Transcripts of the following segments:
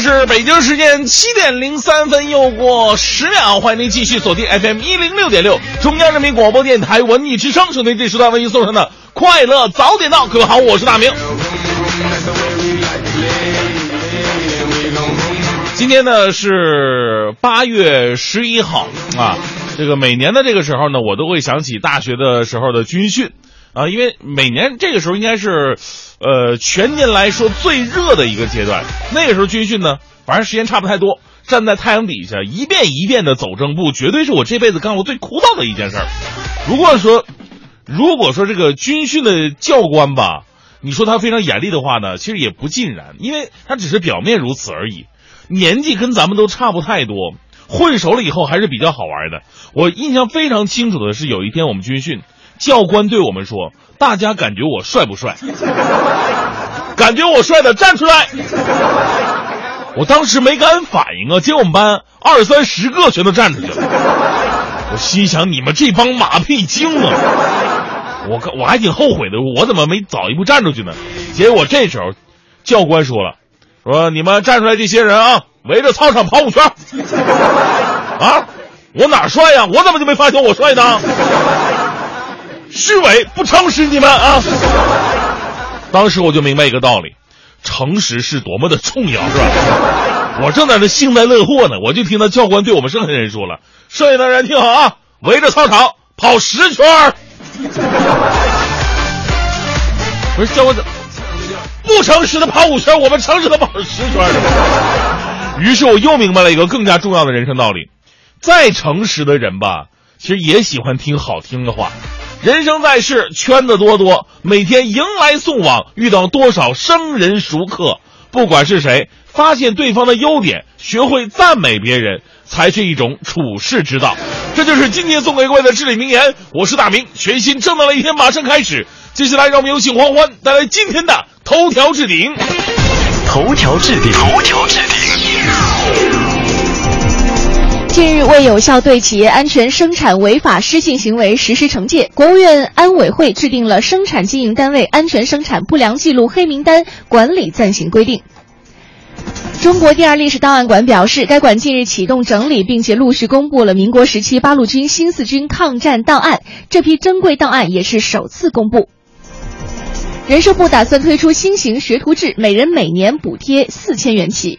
是北京时间七点零三分，又过十秒，欢迎您继续锁定 FM 一零六点六，中央人民广播电台文艺之声，收听这时段为您送上的快乐早点到。各位好，我是大明。今天呢是八月十一号啊，这个每年的这个时候呢，我都会想起大学的时候的军训啊，因为每年这个时候应该是。呃，全年来说最热的一个阶段，那个时候军训呢，反正时间差不太多，站在太阳底下一遍一遍的走正步，绝对是我这辈子干过最枯燥的一件事儿。如果说，如果说这个军训的教官吧，你说他非常严厉的话呢，其实也不尽然，因为他只是表面如此而已。年纪跟咱们都差不太多，混熟了以后还是比较好玩的。我印象非常清楚的是，有一天我们军训，教官对我们说。大家感觉我帅不帅？感觉我帅的站出来！我当时没敢反应啊，结果我们班二三十个全都站出去了。我心想：你们这帮马屁精啊！我我还挺后悔的，我怎么没早一步站出去呢？结果这时候，教官说了：“说你们站出来这些人啊，围着操场跑五圈。”啊，我哪帅呀？我怎么就没发现我帅呢？虚伪不诚实，你们啊！当时我就明白一个道理，诚实是多么的重要，是吧？我正在那幸灾乐祸呢，我就听到教官对我们剩下的人说了：“剩下的人听好啊，围着操场跑十圈。”不是教官，不诚实的跑五圈，我们诚实的跑十圈。于是我又明白了一个更加重要的人生道理：再诚实的人吧，其实也喜欢听好听的话。人生在世，圈子多多，每天迎来送往，遇到多少生人熟客。不管是谁，发现对方的优点，学会赞美别人，才是一种处世之道。这就是今天送给各位的至理名言。我是大明，全新正能量一天马上开始。接下来，让我们有请欢欢带来今天的头条置顶。头条置顶。头条置顶。近日，为有效对企业安全生产违法失信行为实施惩戒，国务院安委会制定了《生产经营单位安全生产不良记录黑名单管理暂行规定》。中国第二历史档案馆表示，该馆近日启动整理，并且陆续公布了民国时期八路军新四军抗战档案，这批珍贵档案也是首次公布。人社部打算推出新型学徒制，每人每年补贴四千元起。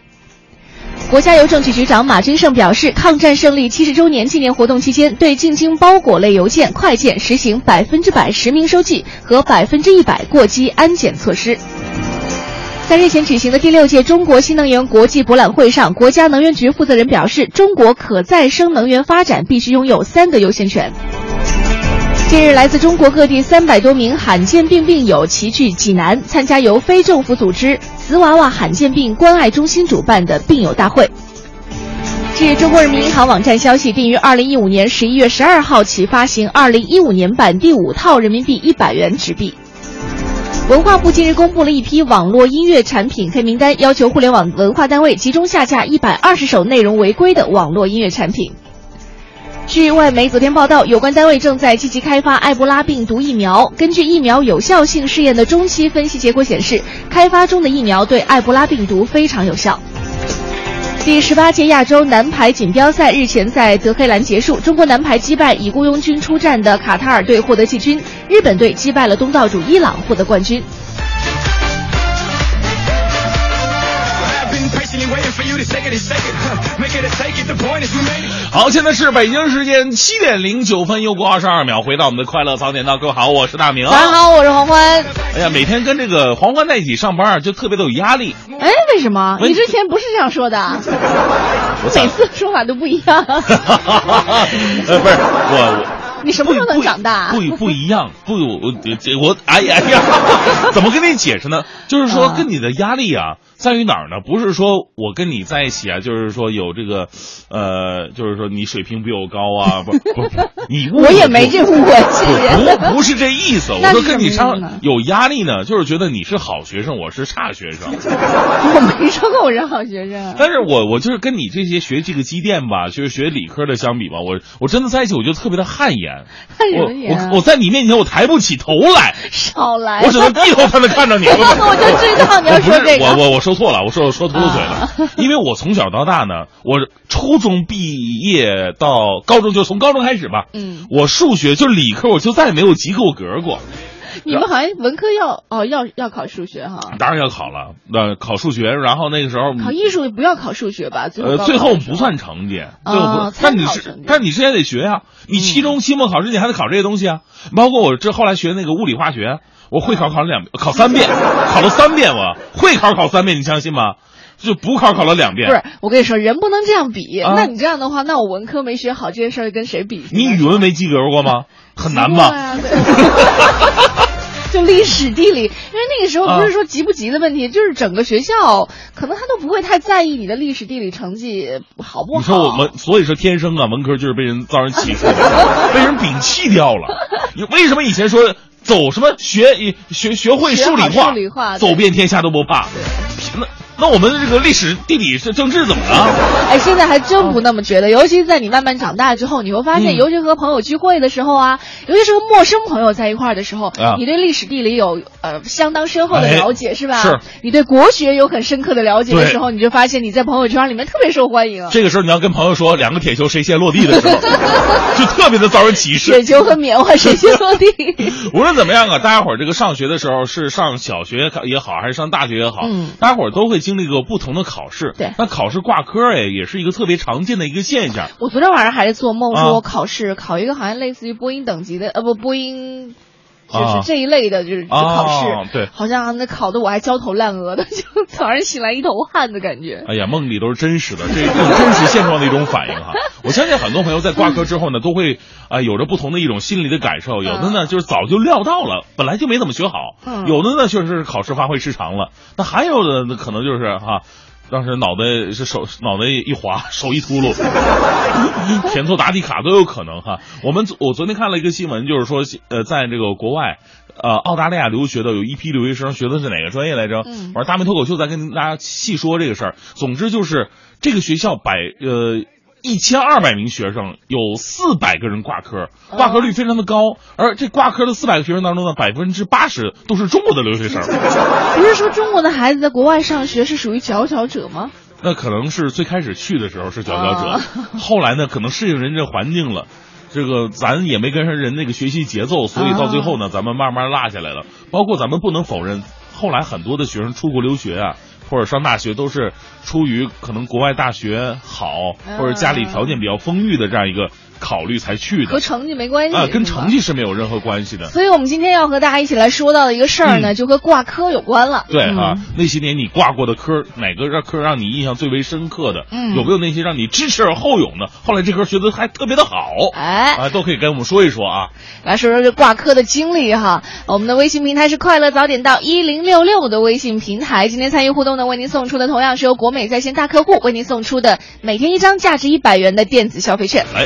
国家邮政局局长马军胜表示，抗战胜利七十周年纪念活动期间，对进京包裹类邮件、快件实行百分之百实名收寄和百分之一百过机安检措施。在日前举行的第六届中国新能源国际博览会上，国家能源局负责人表示，中国可再生能源发展必须拥有三个优先权。近日，来自中国各地三百多名罕见病病友齐聚济南，参加由非政府组织瓷娃娃罕见病关爱中心主办的病友大会。据中国人民银行网站消息，定于二零一五年十一月十二号起发行二零一五年版第五套人民币一百元纸币。文化部近日公布了一批网络音乐产品黑名单，要求互联网文化单位集中下架一百二十首内容违规的网络音乐产品。据外媒昨天报道，有关单位正在积极开发埃博拉病毒疫苗。根据疫苗有效性试验的中期分析结果显示，开发中的疫苗对埃博拉病毒非常有效。第十八届亚洲男排锦标赛日前在德黑兰结束，中国男排击败以雇佣军出战的卡塔尔队获得季军，日本队击败了东道主伊朗获得冠军。好，现在是北京时间七点零九分，又过二十二秒，回到我们的快乐早点到，各位好，我是大明。大家好，我是黄欢。哎呀，每天跟这个黄欢在一起上班，就特别的有压力。哎，为什么？你之前不是这样说的？我每次说法都不一样。呃，不是我，我你什么时候能长大？不不不一样，不我这我哎呀哎呀，怎么跟你解释呢？就是说啊跟你的压力啊，在于哪儿呢？不是说我跟你在一起啊，就是说有这个呃，就是说你水平比我高啊，不 不，不你误我也没这误会，其实不不是这意思，我说跟你上有压力呢，就是觉得你是好学生，我是差学生。我没说过我是好学生。但是我我就是跟你这些学这个机电吧，就是学理科的相比吧，我我真的在一起我就特别的汗颜，汗什我么眼啊我我在你面前我抬不起头来，少来，我只能低头才能看着你。我就知道你要说这个。我我我说错了，我说我说秃噜嘴了，因为我从小到大呢，我初中毕业到高中，就从高中开始吧，嗯，我数学就理科我就再也没有及过格过，你们好像文科要哦要要考数学哈，当然要考了，那考数学，然后那个时候考艺术不要考数学吧？最后呃，最后不算成绩，哦最后不，参但你是但你之前得学呀、你期中、期末考试你还得考这些东西啊，包括我这后来学那个物理化学，我会考考了两考三遍，考了三遍我会考考三遍，你相信吗？就补考考了两遍。不是，我跟你说，人不能这样比。啊那你这样的话，那我文科没学好这件事儿跟谁比？你语文没及格过吗？很难吧？吧？就历史、地理，因为那个时候不是说急不急的问题，就是整个学校可能他都不会太在意你的历史、地理成绩好不好。你说我们，所以说天生啊，文科就是被人遭人歧视，被人摒弃掉了。你为什么以前说走什么学学学会数理化，数理化走遍天下都不怕？那那我们的这个历史、地理、是政治怎么了？哎，现在还真不那么觉得，尤其是在你慢慢长大之后，你会发现，嗯尤其和朋友聚会的时候啊，尤其是和陌生朋友在一块儿的时候，啊你对历史地理有呃相当深厚的了解，哎是吧？是。你对国学有很深刻的了解的时候，你就发现你在朋友圈里面特别受欢迎。这个时候你要跟朋友说两个铁球谁先落地的时候，就特别的遭人歧视铁。球和棉花谁先落地？无论怎么样啊，大家伙儿这个上学的时候是上小学也好，还是上大学也好，嗯大家伙儿都会经历过不同的考试。对那考试挂科哎，也是一个特别常见的一个现象。我昨天晚上还在做梦，啊说我考试考一个好像类似于播音等级的，呃不播音。就是啊这一类的，就是啊考试，对好像那考的我还焦头烂额的，就早上醒来一头汗的感觉。哎呀，梦里都是真实的，这更真实现状的一种反应哈。我相信很多朋友在挂科之后呢，都会啊、有着不同的一种心理的感受。有的呢就是早就料到了，本来就没怎么学好；嗯有的呢确实是考试发挥失常了。那还有的呢可能就是哈。当时脑袋是手脑袋一滑，手一秃噜，填错答题卡都有可能哈。我们我昨天看了一个新闻，就是说呃，在这个国外，呃，澳大利亚留学的有一批留学生，学的是哪个专业来着？嗯完大明脱口秀再跟大家细说这个事儿。总之就是这个学校百呃。一千二百名学生，有四百个人挂科，挂科率非常的高。而这挂科的四百个学生当中呢，百分之八十都是中国的留学生。不是说中国的孩子在国外上学是属于佼佼者吗？那可能是最开始去的时候是佼佼者，啊后来呢，可能适应人这环境了。这个咱也没跟上人那个学习节奏，所以到最后呢，咱们慢慢落下来了。包括咱们不能否认，后来很多的学生出国留学啊，或者上大学，都是出于可能国外大学好，或者家里条件比较丰裕的这样一个考虑才去的和成绩没关系啊，跟成绩是没有任何关系的。所以我们今天要和大家一起来说到的一个事儿呢，嗯就和挂科有关了。嗯对啊，那些年你挂过的科，哪个让科让你印象最为深刻的？嗯有没有那些让你知耻而后勇的？后来这科学的还特别的好，哎，啊，都可以跟我们说一说啊。来说说这挂科的经历哈。我们的微信平台是快乐早点到一零六六的微信平台。今天参与互动的，为您送出的同样是由国美在线大客户为您送出的每天一张价值一百元的电子消费券。来，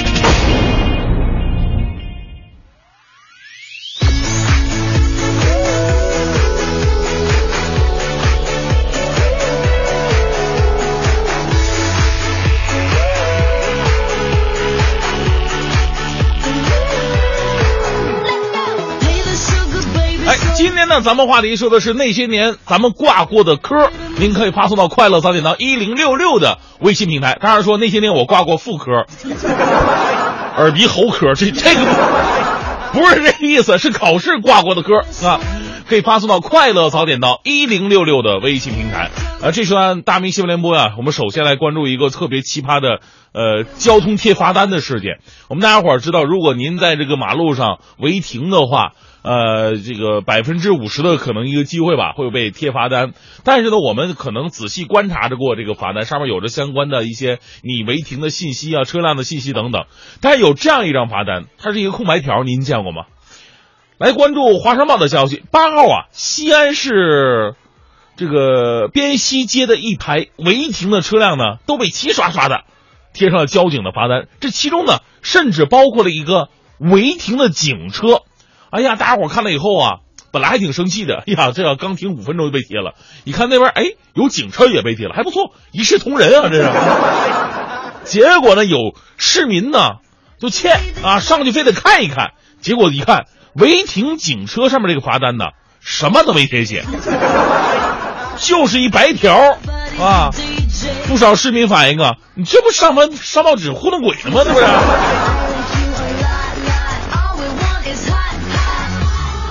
天天呢，咱们话题说的是那些年咱们挂过的科，您可以发送到快乐早点到一零六六的微信平台。当然说那些年我挂过妇科，耳鼻喉科，这这个不是这个意思，是考试挂过的科啊。可以发送到快乐早点到一零六六的微信平台。啊，这时段大明新闻联播呀，我们首先来关注一个特别奇葩的呃交通贴罚单的事件。我们大家伙儿知道，如果您在这个马路上违停的话，呃，这个百分之五十的可能一个机会吧，会被贴罚单。但是呢，我们可能仔细观察着过这个罚单，上面有着相关的一些你违停的信息啊、车辆的信息等等。但是有这样一张罚单，它是一个空白条，您见过吗？来关注华商报的消息，八号啊，西安市这个边西街的一排违停的车辆呢，都被齐刷刷的贴上了交警的罚单。这其中呢，甚至包括了一个违停的警车。哎呀，大家伙看了以后啊，本来还挺生气的，哎呀，这要刚停五分钟就被贴了。一看那边，哎，有警车也被贴了，还不错，一视同仁啊，这是。结果呢，有市民呢就欠啊，上去非得看一看，结果一看。违停警车上面这个罚单呢，什么都没填写，就是一白条啊！不少市民反映啊，你这不上完上报纸糊弄鬼呢吗？这不是？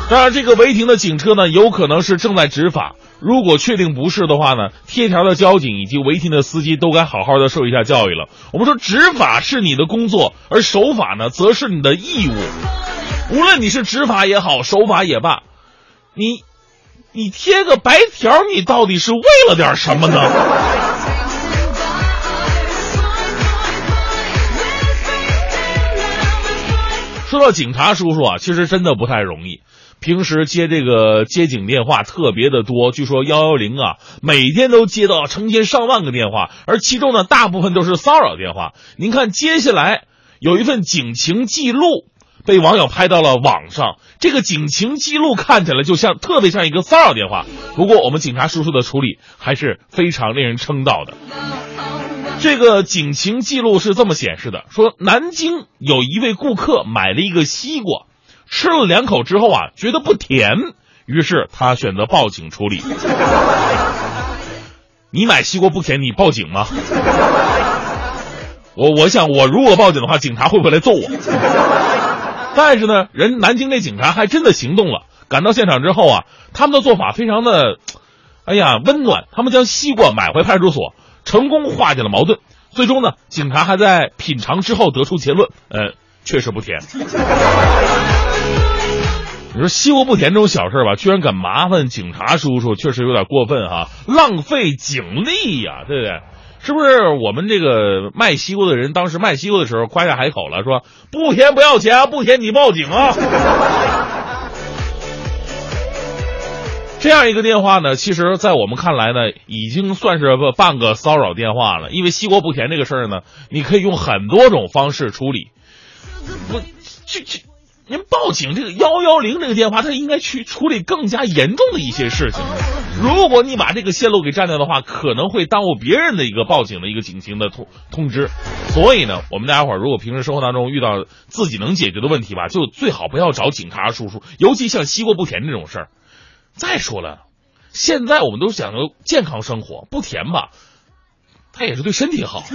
当然，这个违停的警车呢，有可能是正在执法。如果确定不是的话呢，贴条的交警以及违停的司机都该好好的受一下教育了。我们说，执法是你的工作，而守法呢，则是你的义务。无论你是执法也好，守法也罢，你，你贴个白条，你到底是为了点什么呢？说到警察叔叔啊，其实真的不太容易。平时接这个接警电话特别的多，据说幺幺零啊，每天都接到成千上万个电话，而其中呢，大部分都是骚扰电话。您看，接下来有一份警情记录。被网友拍到了网上，这个警情记录看起来就像特别像一个骚扰电话。不过我们警察叔叔的处理还是非常令人称道的。这个警情记录是这么显示的：说南京有一位顾客买了一个西瓜，吃了两口之后啊，觉得不甜，于是他选择报警处理。你买西瓜不甜，你报警吗？我我想，我如果报警的话，警察会不会来揍我？但是呢，人南京那警察还真的行动了。赶到现场之后啊，他们的做法非常的，哎呀，温暖。他们将西瓜买回派出所，成功化解了矛盾。最终呢，警察还在品尝之后得出结论，呃，确实不甜。你说西瓜不甜这种小事吧，居然敢麻烦警察叔叔，确实有点过分哈，浪费警力呀，对不对？是不是我们这个卖西瓜的人当时卖西瓜的时候夸下海口了，说不甜不要钱啊，不甜你报警啊？这样一个电话呢，其实，在我们看来呢，已经算是半个骚扰电话了。因为西瓜不甜这个事儿呢，你可以用很多种方式处理。不，这这。您报警这个幺幺零这个电话，他应该去处理更加严重的一些事情。如果你把这个线路给占掉的话，可能会耽误别人的一个报警的一个警情的通通知。所以呢，我们大家伙儿如果平时生活当中遇到自己能解决的问题吧，就最好不要找警察叔叔，尤其像西瓜不甜这种事儿。再说了，现在我们都讲究健康生活，不甜吧，它也是对身体好。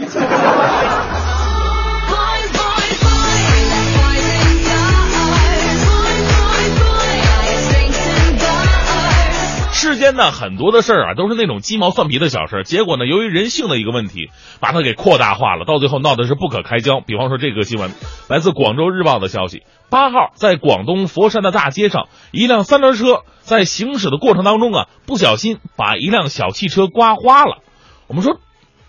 世间呢，很多的事儿啊，都是那种鸡毛蒜皮的小事，结果呢，由于人性的一个问题，把它给扩大化了，到最后闹的是不可开交。比方说这个新闻，来自广州日报的消息：八号在广东佛山的大街上，一辆三轮车在行驶的过程当中啊，不小心把一辆小汽车刮花了。我们说，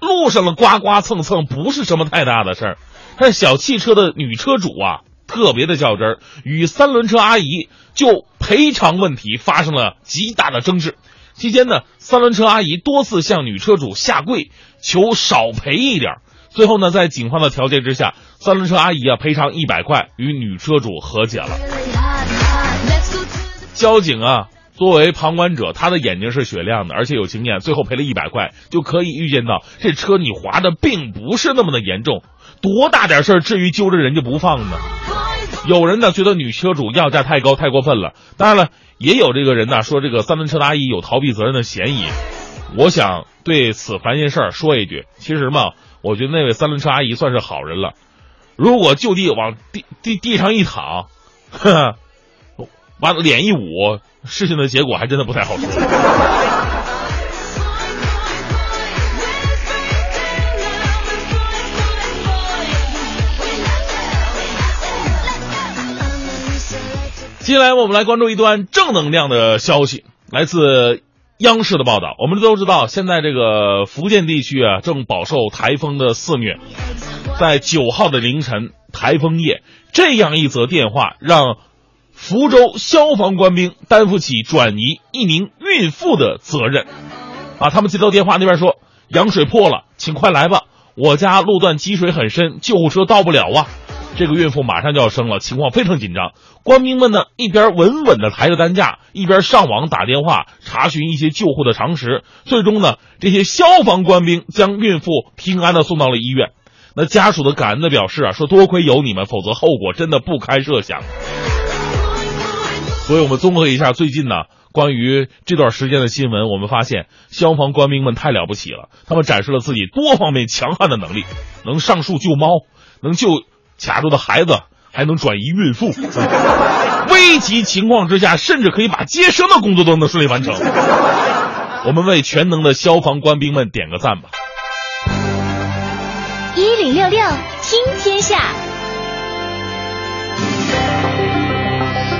路上的刮刮蹭蹭不是什么太大的事儿，但小汽车的女车主啊。特别的较真儿，与三轮车阿姨就赔偿问题发生了极大的争执。期间呢，三轮车阿姨多次向女车主下跪，求少赔一点。最后呢，在警方的调解之下，三轮车阿姨啊赔偿一百块，与女车主和解了。交警啊，作为旁观者，他的眼睛是雪亮的，而且有经验，最后赔了一百块，就可以预见到这车你划的并不是那么的严重。多大点事儿，至于揪着人家不放呢？有人呢觉得女车主要价太高太过分了，当然了，也有这个人呢说这个三轮车的阿姨有逃避责任的嫌疑。我想对此烦心事儿说一句，其实嘛，我觉得那位三轮车阿姨算是好人了。如果就地往地地地上一躺，呵呵，完了脸一捂，事情的结果还真的不太好说。接下来我们来关注一段正能量的消息，来自央视的报道。我们都知道，现在这个福建地区啊，正饱受台风的肆虐。在九号的凌晨，台风夜，这样一则电话让福州消防官兵担负起转移一名孕妇的责任。啊，他们接到电话那边说，羊水破了，请快来吧，我家路段积水很深，救护车到不了啊。这个孕妇马上就要生了，情况非常紧张。官兵们呢，一边稳稳地抬着担架，一边上网打电话查询一些救护的常识。最终呢，这些消防官兵将孕妇平安地送到了医院。那家属的感恩的表示啊，说多亏有你们，否则后果真的不堪设想。所以我们综合一下最近呢关于这段时间的新闻，我们发现消防官兵们太了不起了，他们展示了自己多方面强悍的能力，能上树救猫，能救。卡住的孩子还能转移孕妇，危急情况之下，甚至可以把接生的工作都能顺利完成。我们为全能的消防官兵们点个赞吧！一零六六听天下。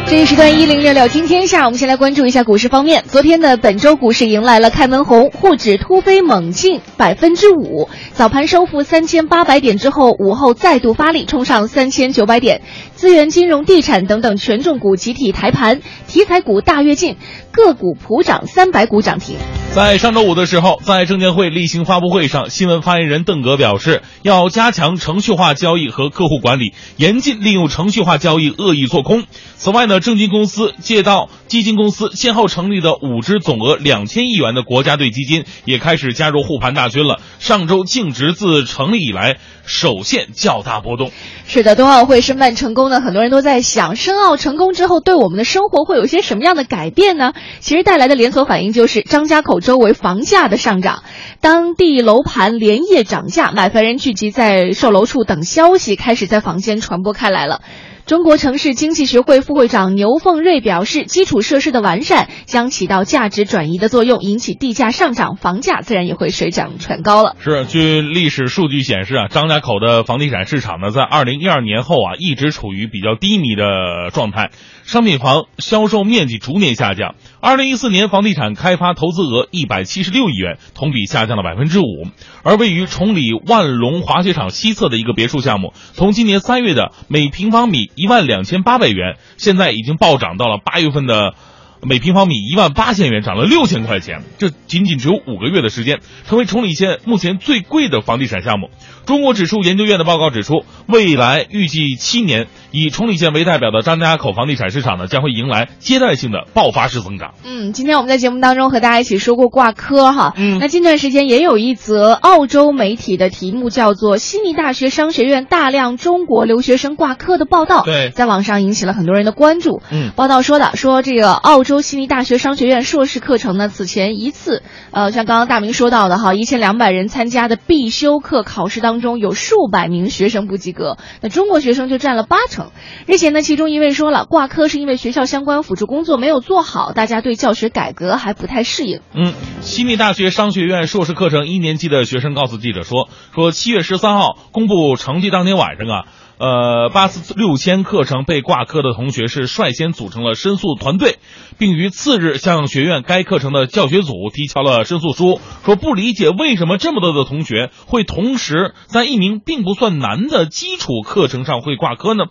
这一时段一零六六听天下，我们先来关注一下股市方面。昨天的本周股市迎来了开门红，沪指突飞猛进百分之五，早盘收复三千八百点之后，午后再度发力冲上三千九百点，资源、金融、地产等等权重股集体抬盘，题材股大跃进，个股普涨三百股涨停。在上周五的时候，在证监会例行发布会上，新闻发言人邓格表示，要加强程序化交易和客户管理，严禁利用程序化交易恶意做空。此外呢，证金公司、借道基金公司先后成立的五只总额两千亿元的国家队基金也开始加入护盘大军了。上周净值自成立以来首现较大波动。是的，冬奥会申办成功呢，很多人都在想，申奥成功之后对我们的生活会有些什么样的改变呢？其实带来的连锁反应就是张家口周围房价的上涨，当地楼盘连夜涨价，买房人聚集在售楼处等消息开始在房间传播开来了。中国城市经济学会副会长牛凤瑞表示，基础设施的完善将起到价值转移的作用，引起地价上涨，房价自然也会水涨船高了。是，据历史数据显示啊，张家口的房地产市场呢，在二零一二年后啊，一直处于比较低迷的状态，商品房销售面积逐年下降。二零一四年房地产开发投资额一百七十六亿元，同比下降了百分之五。而位于崇礼万隆滑雪场西侧的一个别墅项目，从今年三月的每平方米一万两千八百元，现在已经暴涨到了八月份的。每平方米一万八千元，涨了六千块钱，这仅仅只有五个月的时间，成为崇礼县目前最贵的房地产项目。中国指数研究院的报告指出，未来预计七年，以崇礼县为代表的张家口房地产市场呢，将会迎来阶段性的爆发式增长。嗯，今天我们在节目当中和大家一起说过挂科哈，嗯，那近段时间也有一则澳洲媒体的题目叫做“悉尼大学商学院大量中国留学生挂科”的报道，对，在网上引起了很多人的关注。嗯，报道说的说这个澳洲。悉尼大学商学院硕士课程呢，此前一次，呃，像刚刚大明说到的哈，一千两百人参加的必修课考试当中，有数百名学生不及格，那中国学生就占了八成。日前呢，其中一位说了，挂科是因为学校相关辅助工作没有做好，大家对教学改革还不太适应。嗯，悉尼大学商学院硕士课程一年级的学生告诉记者说，说七月十三号公布成绩当天晚上啊。呃，八四六千课程被挂科的同学是率先组成了申诉团队，并于次日向学院该课程的教学组提交了申诉书，说不理解为什么这么多的同学会同时在一名并不算难的基础课程上会挂科呢？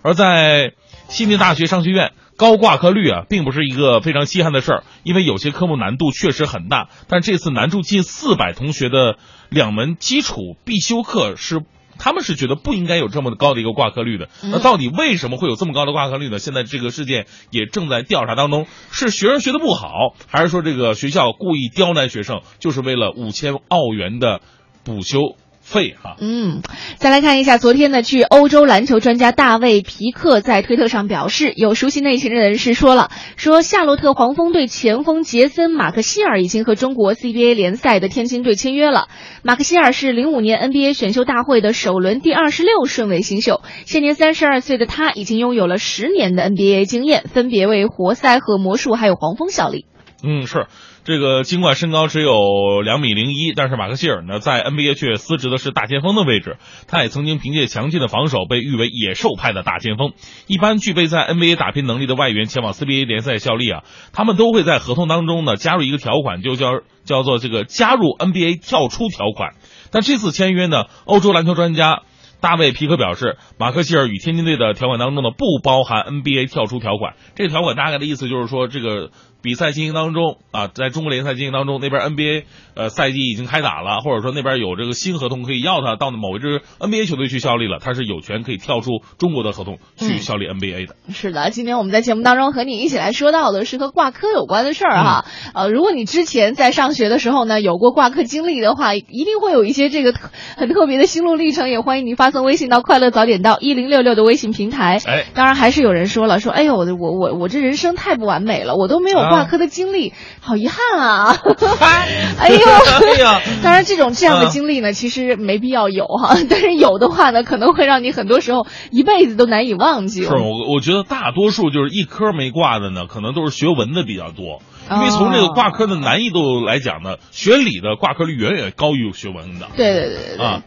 而在悉尼大学商学院，高挂科率啊，并不是一个非常稀罕的事儿，因为有些科目难度确实很大，但这次难住近四百同学的两门基础必修课是。他们是觉得不应该有这么高的一个挂科率的，那到底为什么会有这么高的挂科率呢？现在这个事件也正在调查当中，是学生学的不好，还是说这个学校故意刁难学生，就是为了五千澳元的补修废哈。嗯，再来看一下，昨天呢，据欧洲篮球专家大卫皮克在推特上表示，有熟悉内情的人士说了，说夏洛特黄蜂队前锋杰森马克希尔已经和中国 CBA 联赛的天津队签约了。马克希尔是零五年 NBA 选秀大会的首轮第二十六顺位新秀，现年三十二岁的他已经拥有了十年的 NBA 经验，分别为活塞和魔术还有黄蜂效力。嗯，是这个，尽管身高只有两米零一，但是马克希尔呢，在 NBA 却司职的是大前锋的位置。他也曾经凭借强劲的防守被誉为野兽派的大前锋。一般具备在 NBA 打拼能力的外援前往 CBA 联赛效力啊，他们都会在合同当中呢加入一个条款，就叫叫做这个加入 NBA 跳出条款。但这次签约呢，欧洲篮球专家。大卫皮克表示，马克希尔与天津队的条款当中呢不包含 NBA 跳出条款。这个条款大概的意思就是说，这个比赛进行当中啊，在中国联赛进行当中，那边 NBA 呃赛季已经开打了，或者说那边有这个新合同可以要他到某一支 NBA 球队去效力了，他是有权可以跳出中国的合同去效力 NBA 的。是的，今天我们在节目当中和你一起来说到的是和挂科有关的事儿哈。呃，如果你之前在上学的时候呢有过挂科经历的话，一定会有一些这个特很特别的心路历程，也欢迎你发送微信到“快乐早点到一零六六”的微信平台。哎，当然还是有人说了，说哎呦，我我我我这人生太不完美了，我都没有挂科的经历，好遗憾啊！哎呦，哎呀，当然这种这样的嗯经历呢，其实没必要有哈，但是有的话呢，可能会让你很多时候一辈子都难以忘记。是我我觉得大多数就是一科没挂的呢，可能都是学文的比较多。因为从这个挂科的难易度来讲呢，学理的挂科率远远高于学文的。对对对对对。啊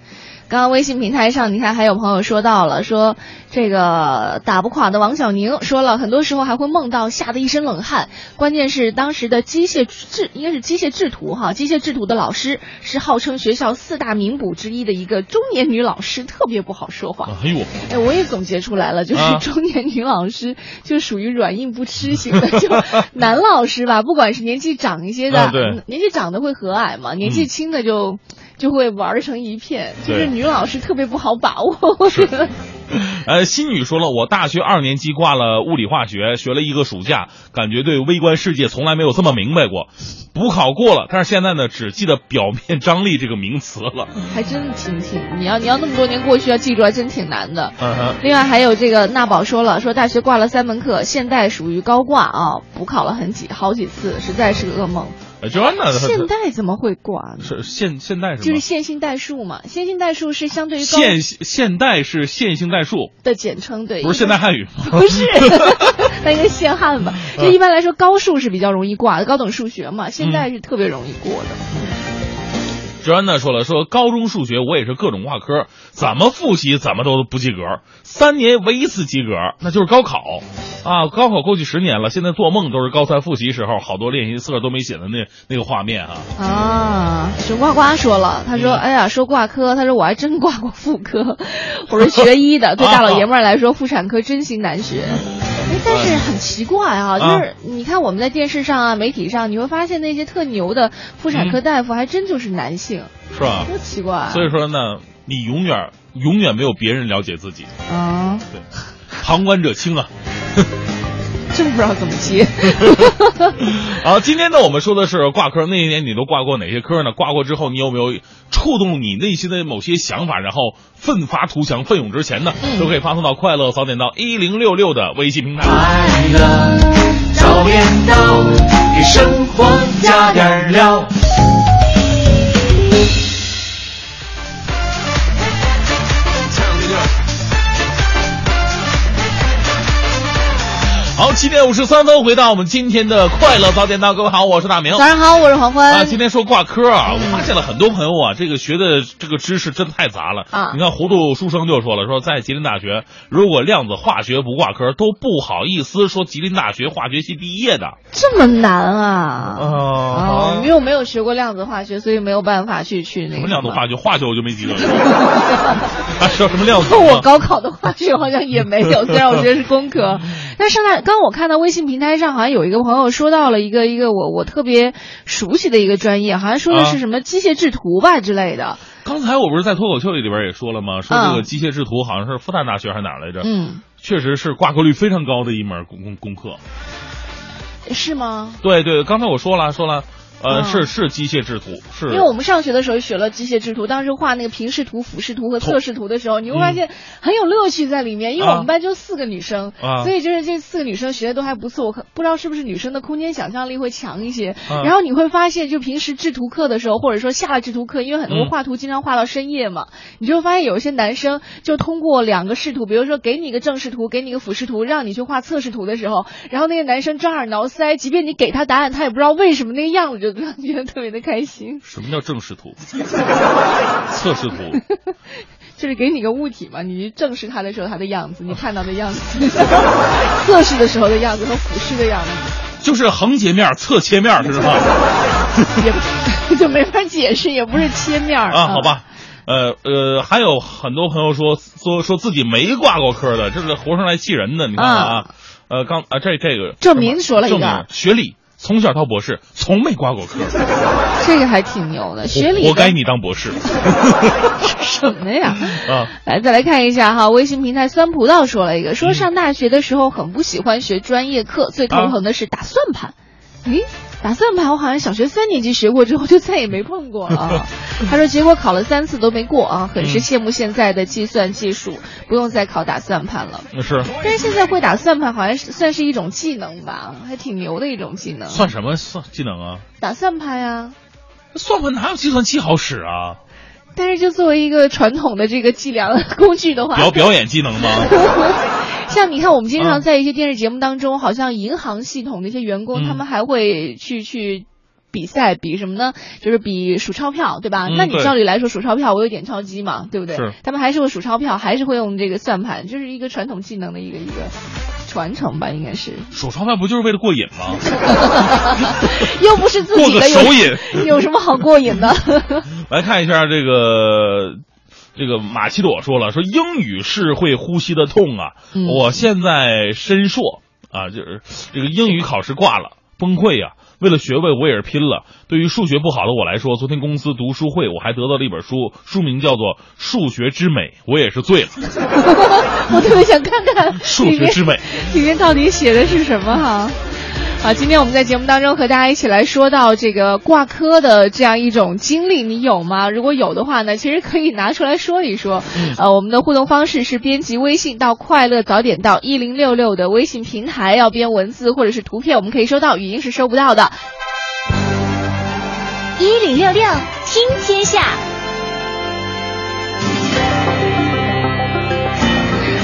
刚刚微信平台上，你看还有朋友说到了，说这个打不垮的王小宁说了，很多时候还会梦到，吓得一身冷汗。关键是当时的机械制应该是机械制图哈，机械制图的老师是号称学校四大名捕之一的一个中年女老师，特别不好说话。哎呦，哎，我也总结出来了，就是啊中年女老师就属于软硬不吃型的，就男老师吧，不管是年纪长一些的，年纪长的会和蔼嘛，年纪轻的就、就会玩成一片，就是女老师特别不好把握，我觉得。呃，新宇说了，我大学二年级挂了物理化学，学了一个暑假，感觉对微观世界从来没有这么明白过。补考过了，但是现在呢，只记得表面张力这个名词了。还真挺挺，你要你要那么多年过去要记住，还真挺难的。嗯哼，另外还有这个娜宝说了，说大学挂了三门课，现代属于高挂啊，补考了很几好几次，实在是个噩梦。呃真的，现代怎么会挂呢？是现现代是吗？就是线性代数嘛，线性代数是相对于高线现代是线性代数，的简称，对，不是现代汉语吗？不是，那应该限汉吧？就一般来说，高数是比较容易挂的，高等数学嘛，现代是特别容易过的。哲安呢说了，说高中数学我也是各种挂科，怎么复习怎么都不及格，三年唯一次及格，那就是高考啊！高考过去十年了，现在做梦都是高三复习时候好多练习册都没写的那那个画面啊。啊，熊呱呱说了，他说：“哎呀，说挂科，他说我还真挂过妇科，我是学医的，对大老爷们儿来说，妇产科真心难学。”哎，但是很奇怪啊，就是你看我们在电视上啊、媒体上，你会发现那些特牛的妇产科大夫还真就是男性，是吧？多奇怪啊！所以说呢，你永远永远没有别人了解自己，啊，对，旁观者清啊。真不知道怎么接。好，今天呢，我们说的是挂科。那一年你都挂过哪些科呢？挂过之后，你有没有触动你内心的某些想法，然后奋发图强、奋勇直前呢？都可以发送到快乐早点到一零六六的微信平台。快乐早点到，给生活加点料。好，七点五十三分，回到我们今天的快乐早点到。各位好，我是大明。早上好，我是黄欢。啊，今天说挂科啊，我发现了很多朋友啊，这个学的这个知识真的太杂了啊你看糊涂书生就说了，说在吉林大学，如果量子化学不挂科，都不好意思说吉林大学化学系毕业的。这么难啊！哦哦，因为我没有学过量子化学，所以没有办法去去那个什么量子化学。化学我就没及格。还 说什么量子？我高考的化学好像也没有，虽然我学的是工科，但是上来刚我看到微信平台上好像有一个朋友说到了一个一个我我特别熟悉的一个专业，好像说的是什么机械制图吧之类的。刚才我不是在脱口秀里边也说了吗？说这个嗯机械制图好像是复旦大学还是哪儿来着？嗯，确实是挂科率非常高的一门功功功课。是吗？对对，刚才我说了说了，呃，嗯是是机械制图，是因为我们上学的时候学了机械制图，当时画那个平视图、俯视图和侧视图的时候，你会发现很有乐趣在里面。因为我们班就四个女生，啊所以就是这四个女生学的都还不错。我可不知道是不是女生的空间想象力会强一些。啊然后你会发现，就平时制图课的时候，或者说下了制图课，因为很多嗯画图经常画到深夜嘛，你就会发现有一些男生就通过两个视图，比如说给你一个正视图，给你一个俯视图，让你去画侧视图的时候，然后那个男生抓耳挠腮，即便你给他答案，他也不知道为什么那个样子，就让你觉得特别的开心。什么叫正视图？测试图就是给你个物体嘛，你正视它的时候它的样子，你看到的样子，测试的时候的样子和俯视的样子，就是横截面、侧切面，是吧？也不就没法解释，也不是切面儿啊，好。吧。呃呃，还有很多朋友说说说自己没挂过科的，这是活生来气人的。你看啊，呃，刚啊这这个证明说了一个学历从小到博士从没挂过科，这个还挺牛的，学理的活该你当博士 什么呀？啊！来，再来看一下哈，微信平台酸葡萄说了一个，说上大学的时候很不喜欢学专业课，最头疼的是打算盘。诶，打算盘我好像小学三年级学过，之后就再也没碰过了啊。他说结果考了三次都没过啊，很是羡慕现在的计算技术，不用再考打算盘了。是但是现在会打算盘好像是算是一种技能吧，还挺牛的一种技能。算什么算技能啊？打算盘呀、算盘哪有计算器好使啊？但是就作为一个传统的这个计量工具的话，表表演技能吗？像你看，我们经啊常在一些电视节目当中，好像银行系统的一些员工，嗯他们还会去去。比赛比什么呢？就是比数钞票，对吧？嗯那你照理来说，数钞票我有点钞机嘛，对不对？他们还是会数钞票，还是会用这个算盘，就是一个传统技能的一个一个传承吧，应该是。数钞票不就是为了过瘾吗？又不是自己的，有手瘾。有什么好过瘾的？来看一下这个。这个马奇朵说了，说英语是会呼吸的痛啊！嗯我现在申硕啊，就是这个英语考试挂了，崩溃呀、为了学位，我也是拼了。对于数学不好的我来说，昨天公司读书会，我还得到了一本书，书名叫做《数学之美》，我也是醉了。我特别想看看数学之美，里面到底写的是什么哈？好，今天我们在节目当中和大家一起来说到这个挂科的这样一种经历，你有吗？如果有的话呢，其实可以拿出来说一说。嗯呃，我们的互动方式是编辑微信到快乐早点到一零六六的微信平台，要编文字或者是图片，我们可以收到，语音是收不到的。一零六六听天下，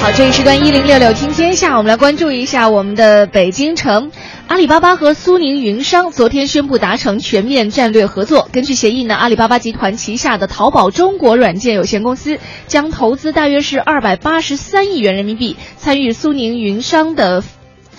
好，这一时段一零六六听天下，我们来关注一下我们的北京城。阿里巴巴和苏宁云商昨天宣布达成全面战略合作。根据协议呢，阿里巴巴集团旗下的淘宝中国软件有限公司将投资大约是二百八十三亿元人民币，参与苏宁云商的。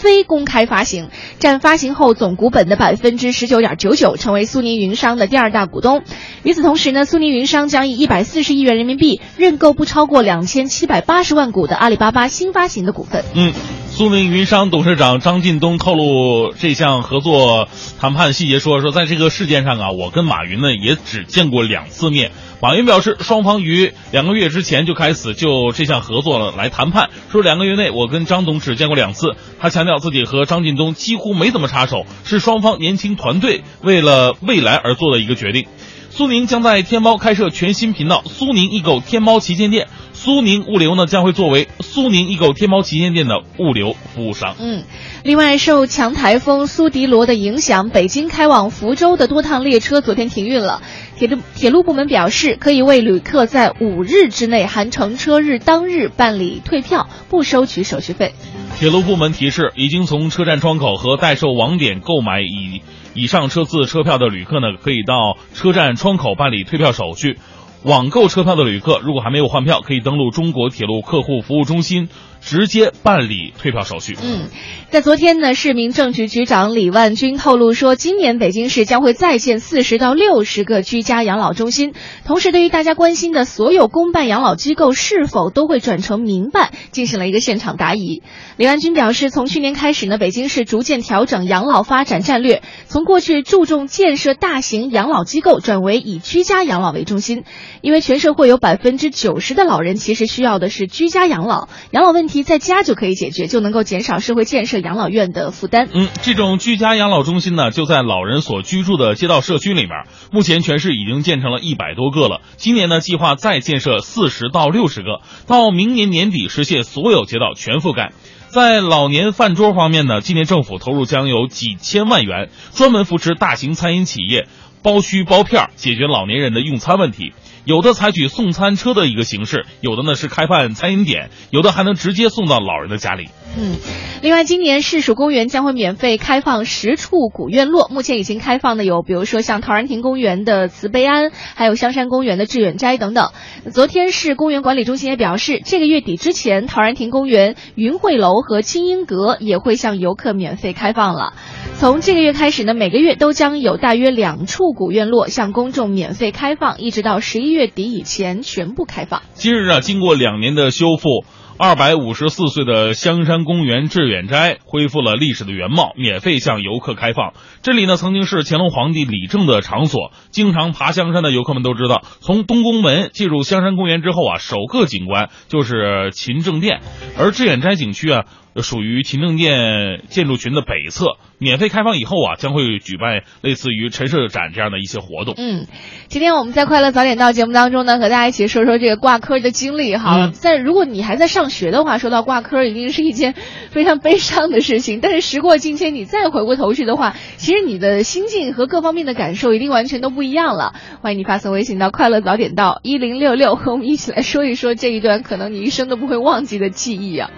非公开发行，占发行后总股本的百分之十九点九九，成为苏宁云商的第二大股东。与此同时呢，苏宁云商将以一百四十亿元人民币认购不超过两千七百八十万股的阿里巴巴新发行的股份。嗯，苏宁云商董事长张近东透露这项合作谈判细节说，说在这个事件上啊，我跟马云呢也只见过两次面。马云表示，双方于两个月之前就开始就这项合作了来谈判，说两个月内我跟张总只见过两次。他强调自己和张近东几乎没怎么插手，是双方年轻团队为了未来而做的一个决定。苏宁将在天猫开设全新频道“苏宁易购天猫旗舰店”，苏宁物流呢将会作为苏宁易购天猫旗舰店的物流服务商。嗯，另外受强台风苏迪罗的影响，北京开往福州的多趟列车昨天停运了。铁路铁路部门表示，可以为旅客在五日之内含乘车日当日办理退票，不收取手续费。铁路部门提示，已经从车站窗口和代售网点购买以以上车次车票的旅客呢，可以到车站窗口办理退票手续。网购车票的旅客，如果还没有换票，可以登录中国铁路客户服务中心，直接办理退票手续。嗯，在昨天呢，市民政局局长李万军透露说，今年北京市将会再建四十到六十个居家养老中心。同时，对于大家关心的所有公办养老机构是否都会转成民办，进行了一个现场答疑。李万军表示，从去年开始呢，北京市逐渐调整养老发展战略，从过去注重建设大型养老机构，转为以居家养老为中心。因为全社会有百分之九十的老人其实需要的是居家养老，养老问在家就可以解决，就能够减少社会建设养老院的负担。嗯，这种居家养老中心呢，就在老人所居住的街道社区里面，目前全市已经建成了一百多个了。今年呢，计划再建设四十到六十个，到明年年底实现所有街道全覆盖。在老年饭桌方面呢，今年政府投入将有几千万元，专门扶持大型餐饮企业包区包片，解决老年人的用餐问题。有的采取送餐车的一个形式，有的呢是开办餐饮点，有的还能直接送到老人的家里。嗯，另外，今年市属公园将会免费开放十处古院落，目前已经开放的有，比如说像陶然亭公园的慈悲庵，还有香山公园的致远斋等等。昨天市公园管理中心也表示，这个月底之前，陶然亭公园、云汇楼和清音阁也会向游客免费开放了。从这个月开始呢，每个月都将有大约两处古院落向公众免费开放，一直到十一月底以前全部开放。今日啊，经过两年的修复。二百五十四岁的香山公园致远斋恢复了历史的原貌，免费向游客开放。这里呢，曾经是乾隆皇帝理政的场所，经常爬香山的游客们都知道，从东宫门进入香山公园之后啊，首个景观就是勤政殿，而致远斋景区啊。属于勤政殿建筑群的北侧，免费开放以后啊，将会举办类似于陈设展这样的一些活动。嗯，今天我们在快乐早点到节目当中呢，和大家一起说说这个挂科的经历哈。在如果你还在上学的话，说到挂科，一定是一件非常悲伤的事情。但是时过境迁，你再回过头去的话，其实你的心境和各方面的感受一定完全都不一样了。欢迎你发送微信到快乐早点到一零六六，和我们一起来说一说这一段可能你一生都不会忘记的记忆啊。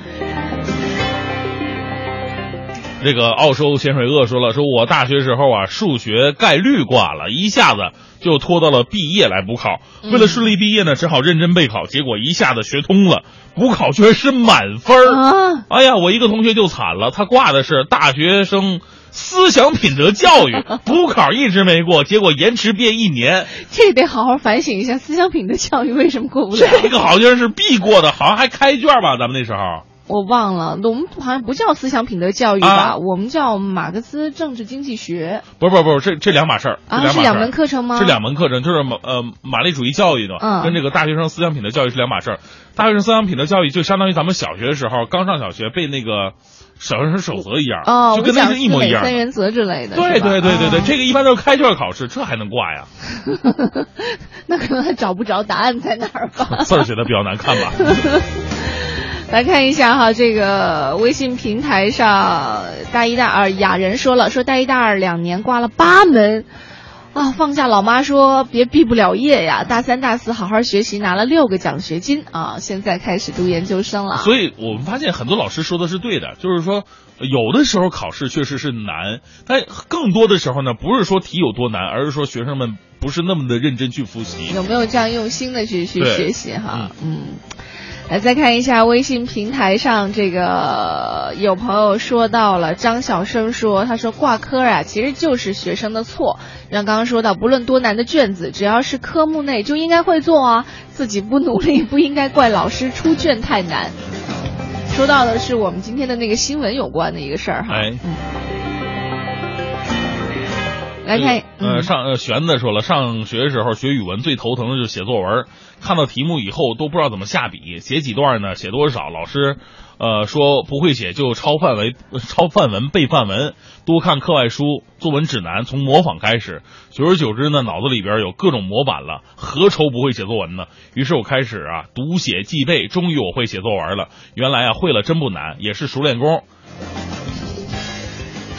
这个澳洲咸水鳄说了，说我大学时候啊，数学概率挂了，一下子就拖到了毕业来补考。为了顺利毕业呢，只好认真备考，结果一下子学通了，补考居然是满分儿。哎呀，我一个同学就惨了，他挂的是大学生思想品德教育，补考一直没过，结果延迟毕业一年。这得好好反省一下，思想品德教育为什么过不了？这个好像是必过的，好像还开卷吧？咱们那时候。我忘了，我们好像不叫思想品德教育吧？我们叫马克思政治经济学。不是不是不是，这这两码事儿啊，是两门课程吗？是两门课程，就是马呃马列主义教育的，跟这个大学生思想品德教育是两码事儿。大学生思想品德教育就相当于咱们小学的时候刚上小学背那个小学生守则一样，哦，就跟那是一模一样。三原则之类的。对对对对对，这个一般都是开卷考试，这还能挂呀？那可能还找不着答案在哪儿吧？字儿写的比较难看吧？来看一下哈，这个微信平台上大一大二雅人说了，说大一大二两年挂了八门，啊，放下老妈说别毕不了业呀，大三大四好好学习，拿了六个奖学金啊，现在开始读研究生了。所以我们发现很多老师说的是对的，就是说有的时候考试确实是难，但更多的时候呢，不是说题有多难，而是说学生们不是那么的认真去复习，有没有这样用心的去去学习哈？嗯。来再看一下微信平台上，这个有朋友说到了张小生说，他说挂科啊，其实就是学生的错。像刚刚说到，不论多难的卷子，只要是科目内就应该会做啊，自己不努力不应该怪老师出卷太难。说到的是我们今天的那个新闻有关的一个事儿哈。哎。来看，呃，上呃，玄子说了，上学的时候学语文最头疼的就是写作文，看到题目以后都不知道怎么下笔，写几段呢？写多少？老师，呃，说不会写就抄范围、抄范文、背范文，多看课外书、作文指南，从模仿开始。久而久之呢，脑子里边有各种模板了，何愁不会写作文呢？于是我开始啊，读写记背，终于我会写作文了。原来啊，会了真不难，也是熟练工。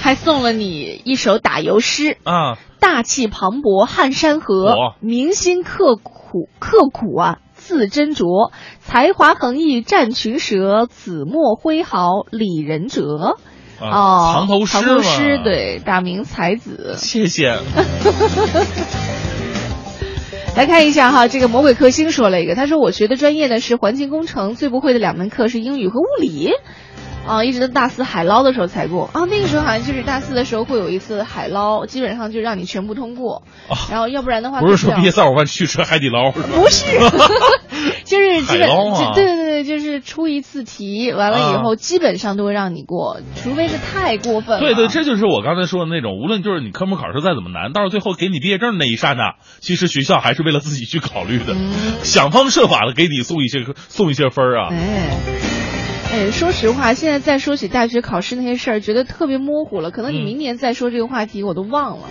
还送了你一首打油诗啊！大气磅礴撼山河，铭心刻苦刻苦啊，字斟酌，才华横溢战群蛇，紫墨挥毫李仁哲。哦，藏头诗藏头诗对，大明才子。谢谢。来看一下哈，这个魔鬼克星说了一个，他说我学的专业呢是环境工程，最不会的两门课是英语和物理。啊，一直到大四海捞的时候才过啊。那个时候好像就是大四的时候会有一次海捞，基本上就让你全部通过。然后要不然的话，不是说毕业三伙饭去吃海底捞？不是，就是基本，对对对，就是出一次题，完了以后基本上都会让你过，除非是太过分了。对对，这就是我刚才说的那种，无论就是你科目考试再怎么难，到了最后给你毕业证那一刹那，其实学校还是为了自己去考虑的，想方设法的给你送一些送一些分儿啊。哎，哎，说实话，现在再说起大学考试那些事儿，觉得特别模糊了。可能你明年再说这个话题，我都忘了，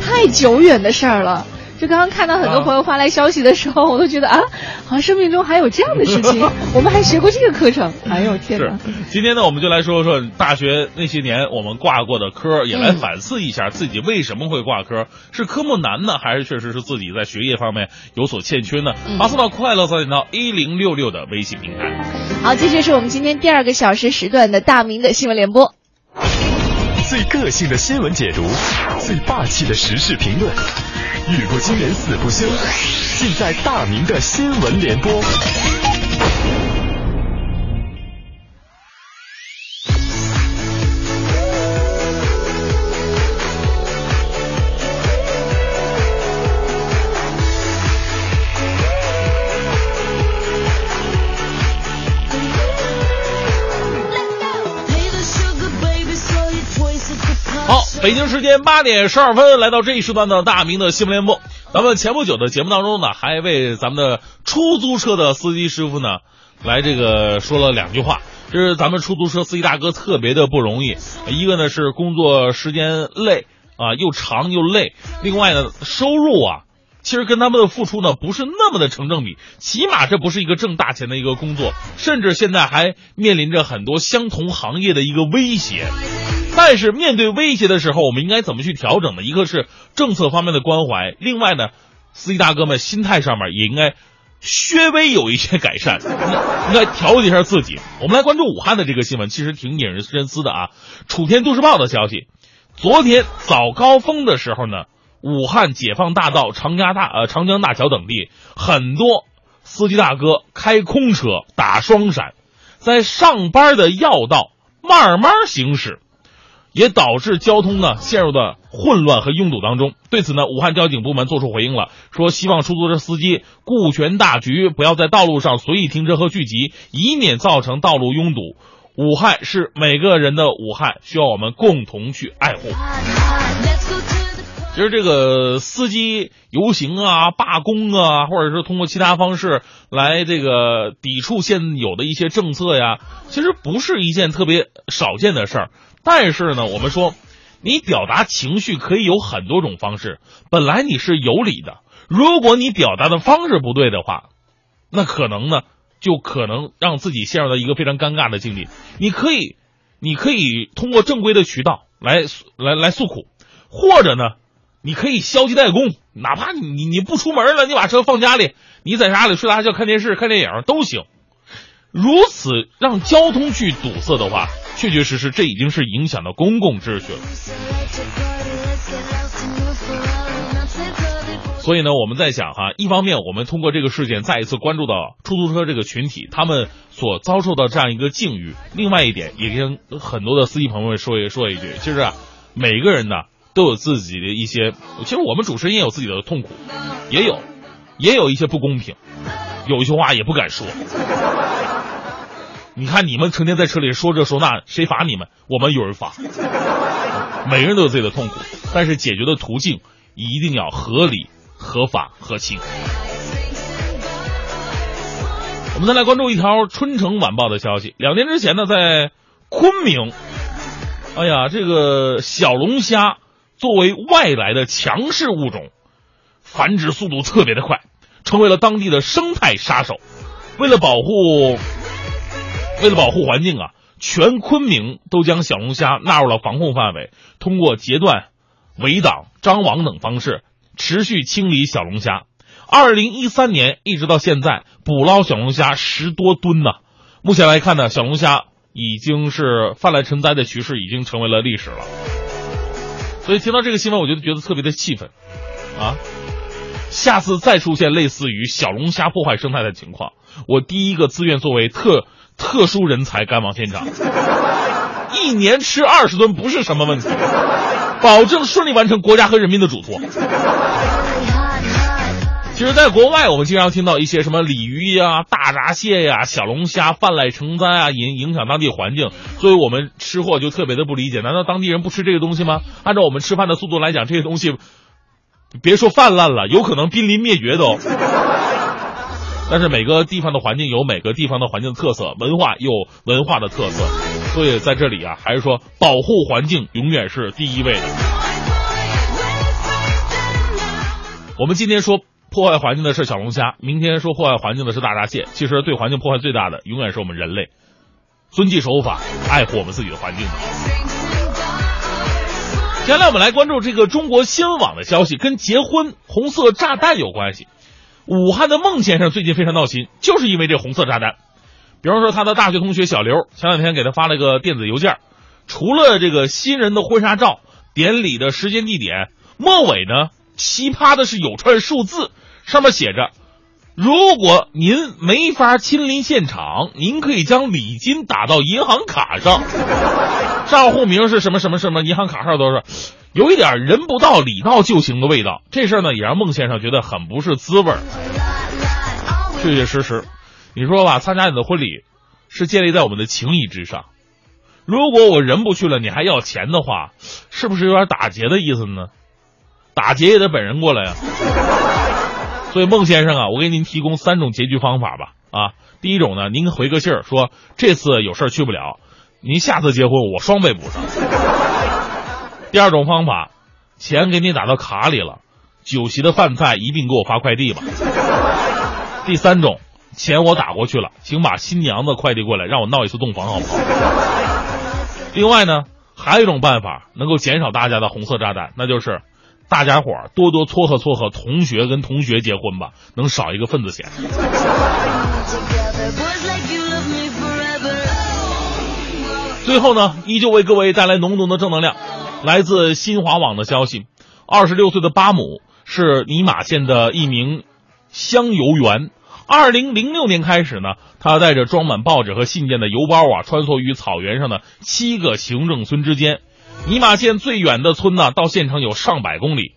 太久远的事儿了。就刚刚看到很多朋友发来消息的时候，我都觉得啊，好像生命中还有这样的事情，我们还学过这个课程。哎呦天哪！今天呢，我们就来说说大学那些年我们挂过的科，也来反思一下自己为什么会挂科，是科目难呢，还是确实是自己在学业方面有所欠缺呢？发送到快乐早点到一零六六的微信平台。好，这就是我们今天第二个小时时段的大明的新闻联播。最个性的新闻解读，最霸气的时事评论，语不惊人死不休，尽在大明的新闻联播。北京时间八点十二分，来到这一时段的大明的新闻联播。咱们前不久的节目当中呢，还为咱们的出租车的司机师傅呢，来这个说了两句话。就是咱们出租车司机大哥特别的不容易，一个呢是工作时间累啊，又长又累；另外呢，收入啊，其实跟他们的付出呢不是那么的成正比。起码这不是一个挣大钱的一个工作，甚至现在还面临着很多相同行业的一个威胁。但是面对威胁的时候，我们应该怎么去调整呢？一个是政策方面的关怀，另外呢，司机大哥们心态上面也应该稍微有一些改善，应该调节一下自己。我们来关注武汉的这个新闻，其实挺引人深思的啊。楚天都市报的消息，昨天早高峰的时候呢，武汉解放大道、长江大呃长江大桥等地，很多司机大哥开空车打双闪，在上班的要道慢慢行驶。也导致交通呢陷入的混乱和拥堵当中。对此呢，武汉交警部门作出回应了，说希望出租车司机顾全大局，不要在道路上随意停车和聚集，以免造成道路拥堵。武汉是每个人的武汉，需要我们共同去爱护。其实这个司机游行啊、罢工啊，或者是通过其他方式来这个抵触现有的一些政策呀，其实不是一件特别少见的事儿。但是呢，我们说，你表达情绪可以有很多种方式。本来你是有理的，如果你表达的方式不对的话，那可能呢，就可能让自己陷入到一个非常尴尬的境地。你可以，你可以通过正规的渠道来来来诉苦，或者呢，你可以消极怠工，哪怕你你不出门了，你把车放家里，你在家里睡大觉、看电视、看电影都行。如此让交通去堵塞的话。确确实实，这已经是影响到公共秩序了。所以呢，我们在想哈，一方面我们通过这个事件再一次关注到出租车这个群体，他们所遭受到这样一个境遇；另外一点，也跟很多的司机朋友们说一说一句，就是，每个人呢都有自己的一些，其实我们主持人也有自己的痛苦，也有，也有一些不公平，有一些话也不敢说。你看，你们成天在车里说这说那，谁罚你们？我们有人罚。每个人都有自己的痛苦，但是解决的途径一定要合理、合法、合情。我们再来关注一条《春城晚报》的消息：两年之前呢，在昆明，哎呀，这个小龙虾作为外来的强势物种，繁殖速度特别的快，成为了当地的生态杀手。为了保护。为了保护环境啊，全昆明都将小龙虾纳入了防控范围，通过截断、围挡、张网等方式持续清理小龙虾。二零一三年一直到现在，捕捞小龙虾十多吨呢。目前来看呢，小龙虾已经是泛滥成灾的趋势已经成为了历史了。所以听到这个新闻，我就觉得特别的气愤啊！下次再出现类似于小龙虾破坏生态的情况，我第一个自愿作为特。特殊人才赶往现场，一年吃二十吨不是什么问题，保证顺利完成国家和人民的嘱托。其实，在国外，我们经常听到一些什么鲤鱼呀、大闸蟹呀、小龙虾泛滥成灾啊，影影响当地环境，所以我们吃货就特别的不理解。难道当地人不吃这个东西吗？按照我们吃饭的速度来讲，这些东西别说泛滥了，有可能濒临灭绝都。但是每个地方的环境有每个地方的环境特色，文化有文化的特色，所以在这里啊，还是说保护环境永远是第一位的。我们今天说。破坏环境的是小龙虾，明天说破坏环境的是大闸蟹。其实对环境破坏最大的，永远是我们人类。遵纪守法，爱护我们自己的环境。接下来我们来关注这个中国新闻网的消息，跟结婚红色炸弹有关系。武汉的孟先生最近非常闹心，就是因为这红色炸弹。比方说他的大学同学小刘，前两天给他发了个电子邮件，除了这个新人的婚纱照、典礼的时间地点，末尾呢奇葩的是有串数字。上面写着：“如果您没法亲临现场，您可以将礼金打到银行卡上，账户名是什么什么什么，银行卡号都是，有一点人不到礼到就行的味道。这事儿呢，也让孟先生觉得很不是滋味儿。确确实实，你说吧，参加你的婚礼是建立在我们的情谊之上。如果我人不去了，你还要钱的话，是不是有点打劫的意思呢？打劫也得本人过来呀。”所以孟先生啊，我给您提供三种结局方法吧。啊，第一种呢，您回个信儿说这次有事儿去不了，您下次结婚我双倍补上。第二种方法，钱给你打到卡里了，酒席的饭菜一并给我发快递吧。第三种，钱我打过去了，请把新娘子快递过来，让我闹一次洞房好不好？另外呢，还有一种办法能够减少大家的红色炸弹，那就是。大家伙儿多多撮合撮合同学跟同学结婚吧，能少一个份子钱。最后呢，依旧为各位带来浓浓的正能量。来自新华网的消息，二十六岁的巴姆是尼玛县的一名香油员。二零零六年开始呢，他带着装满报纸和信件的邮包啊，穿梭于草原上的七个行政村之间。尼玛县最远的村呢，到县城有上百公里，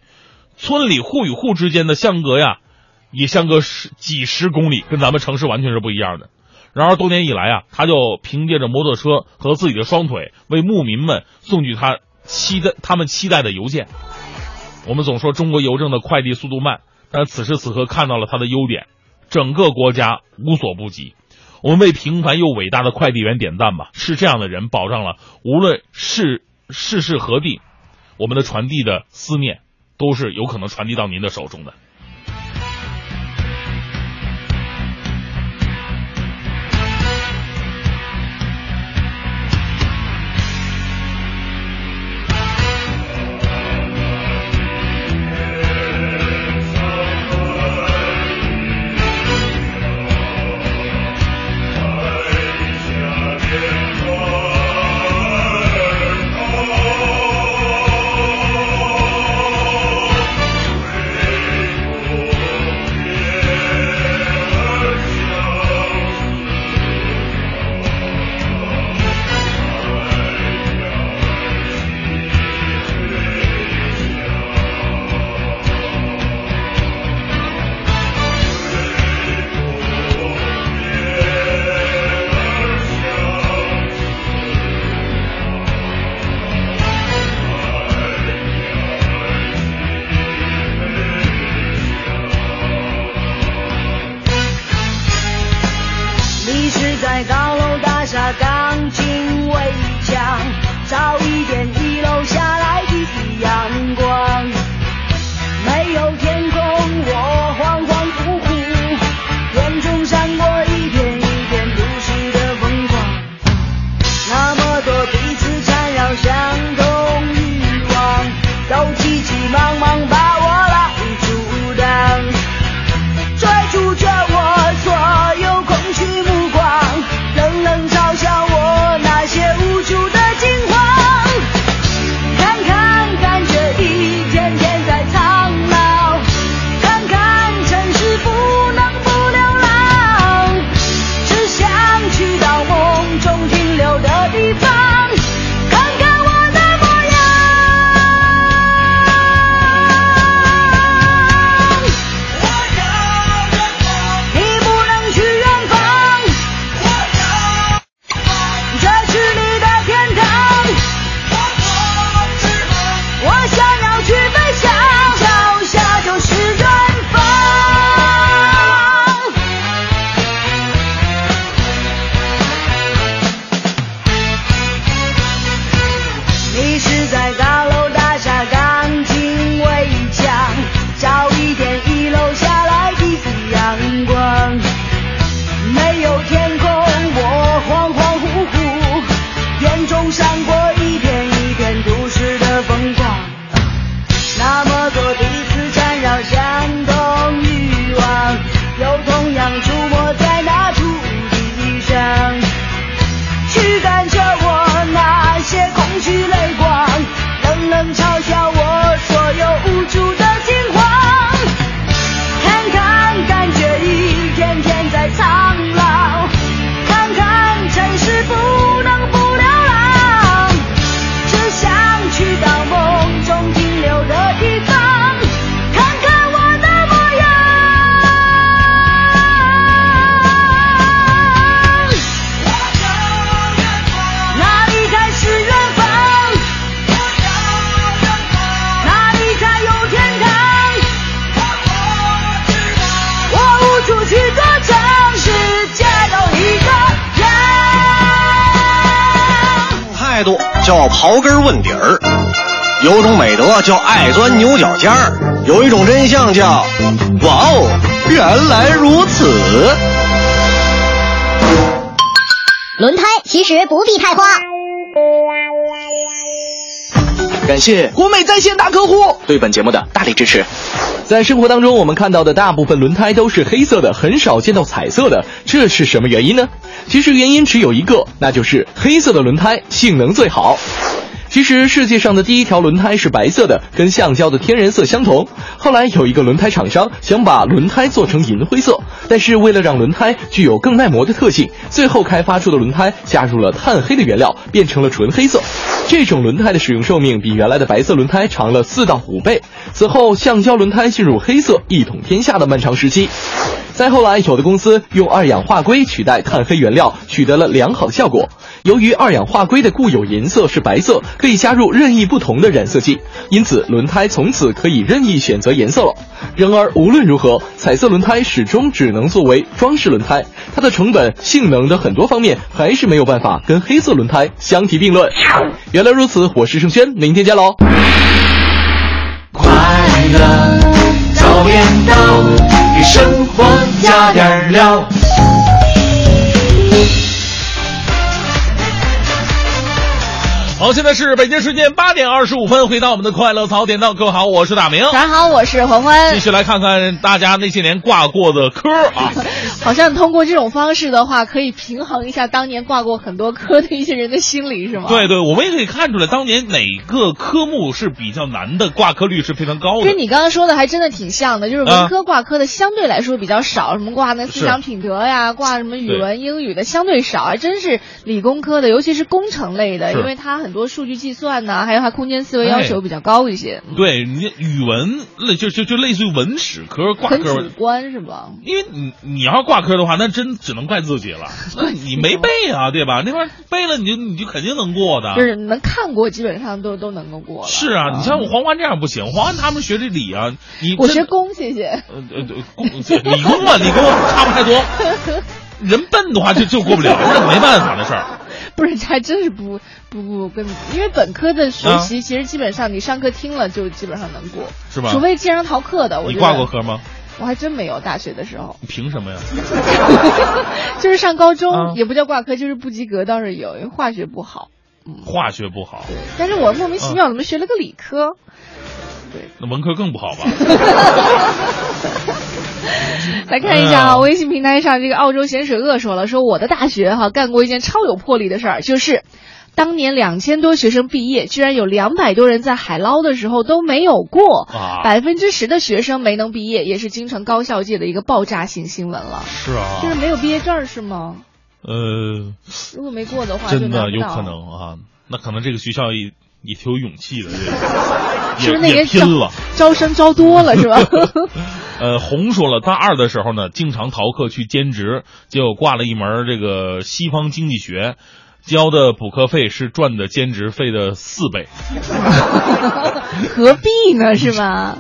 村里户与户之间的相隔呀，也相隔十几十公里，跟咱们城市完全是不一样的。然而多年以来啊，他就凭借着摩托车和自己的双腿，为牧民们送去他期待他们期待的邮件。我们总说中国邮政的快递速度慢，但此时此刻看到了他的优点，整个国家无所不及。我们为平凡又伟大的快递员点赞吧！是这样的人保障了无论是。世事何必，我们的传递的思念，都是有可能传递到您的手中的。问底儿，有种美德叫爱钻牛角尖儿，有一种真相叫哇哦，原来如此。轮胎其实不必太花。感谢国美在线大客户对本节目的大力支持。在生活当中，我们看到的大部分轮胎都是黑色的，很少见到彩色的，这是什么原因呢？其实原因只有一个，那就是黑色的轮胎性能最好。其实世界上的第一条轮胎是白色的，跟橡胶的天然色相同。后来有一个轮胎厂商想把轮胎做成银灰色，但是为了让轮胎具有更耐磨的特性，最后开发出的轮胎加入了碳黑的原料，变成了纯黑色。这种轮胎的使用寿命比原来的白色轮胎长了四到五倍。此后，橡胶轮胎进入黑色一统天下的漫长时期。再后来，有的公司用二氧化硅取代碳黑原料，取得了良好的效果。由于二氧化硅的固有颜色是白色，可以加入任意不同的染色剂，因此轮胎从此可以任意选择颜色了。然而，无论如何，彩色轮胎始终只能作为装饰轮胎，它的成本、性能的很多方面还是没有办法跟黑色轮胎相提并论。原来如此，我是盛轩，明天见喽。快乐早点到，给生活加点料。好，现在是北京时间八点二十五分，回到我们的快乐早点到，各位好，我是大明。大家好，我是黄欢。继续来看看大家那些年挂过的科啊，好像通过这种方式的话，可以平衡一下当年挂过很多科的一些人的心理，是吗？对对，我们也可以看出来，当年哪个科目是比较难的，挂科率是非常高的。跟你刚刚说的还真的挺像的，就是文科挂科的相对来说比较少，什么挂那思想品德呀，挂什么语文、英语的相对少，还真是理工科的，尤其是工程类的，因为它很多数据计算呐，还有它空间思维要求比较高一些，对你语文类就就就类似于文史科挂很科主，观是吧？因为你你要挂科的话，那真只能怪自己了，那你没背啊，对吧？那块背了你就你就肯定能过的。就是能看过，基本上都都能够过了。是啊，你像我黄欢这样不行，黄欢他们学这理啊，你我学工，谢谢。呃呃对工理工啊，理工差不太多。人笨的话就就过不了，那没办法的事儿。不是，还真是不不不跟，因为本科的学啊习其实基本上你上课听了就基本上能过，是吧除非经常逃课的。我你挂过科吗？我还真没有，大学的时候你凭什么呀？就是上高中、啊也不叫挂科，就是不及格倒是有，因为化学不好。嗯化学不好，对但是我莫名其妙怎么学了个理科？对那文科更不好吧？来看一下啊，微信平台上这个澳洲咸水鳄说了，说我的大学哈、干过一件超有魄力的事儿，就是。当年两千多学生毕业，居然有两百多人在海捞的时候都没有过，啊百分之十的学生没能毕业，也是京城高校界的一个爆炸性新闻了。是啊，就是没有毕业证是吗？呃，如果没过的话，真的有可。能啊，那可能这个学校也也挺有勇气的，是不是那也个招拼了。招生招多了是吧？呃，红说了，大二的时候呢，经常逃课去兼职，结果挂了一门这个西方经济学，交的补课费是赚的兼职费的四倍。何必呢？是吧？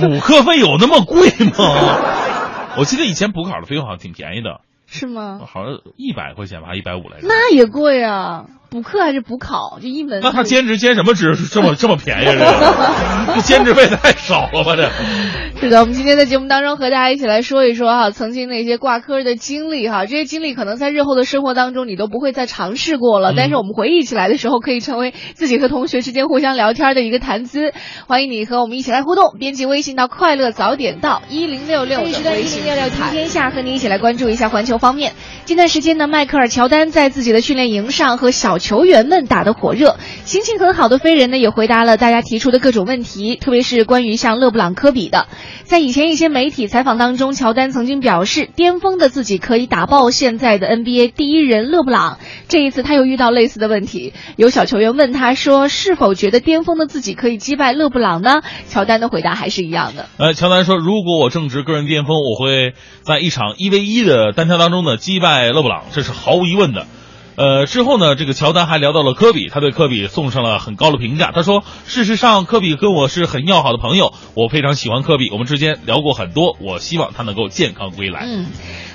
补课费有那么贵吗？我记得以前补考的费用好像挺便宜的，是吗？好像一百块钱吧，一百五来着。那也贵啊！补课还是补考？就一门。那他兼职兼什么职这么这么便宜啊？这个 这兼职费太少了吧？这 是的，我们今天在节目当中和大家一起来说一说哈，曾经那些挂科的经历哈，这些经历可能在日后的生活当中你都不会再尝试过了，嗯但是我们回忆起来的时候，可以成为自己和同学之间互相聊天的一个谈资。欢迎你和我们一起来互动，编辑微信到快乐早点到一零六六的微信六六听天下，和你一起来关注一下环球方面。近段时间呢，迈克尔乔丹在自己的训练营上和小球员们打得火热，心情很好的飞人呢也回答了大家提出的各种问题，特别是关于像勒布朗科比的。在以前一些媒体采访当中，乔丹曾经表示，巅峰的自己可以打爆现在的 NBA 第一人勒布朗。这一次他又遇到类似的问题，有小球员问他说，是否觉得巅峰的自己可以击败勒布朗呢？乔丹的回答还是一样的。呃，乔丹说，如果我正值个人巅峰，我会在一场一 v 一的单挑当中呢击败勒布朗，这是毫无疑问的。呃，之后呢，这个乔丹还聊到了科比，他对科比送上了很高的评价。他说，事实上，科比跟我是很要好的朋友，我非常喜欢科比，我们之间聊过很多，我希望他能够健康归来。嗯，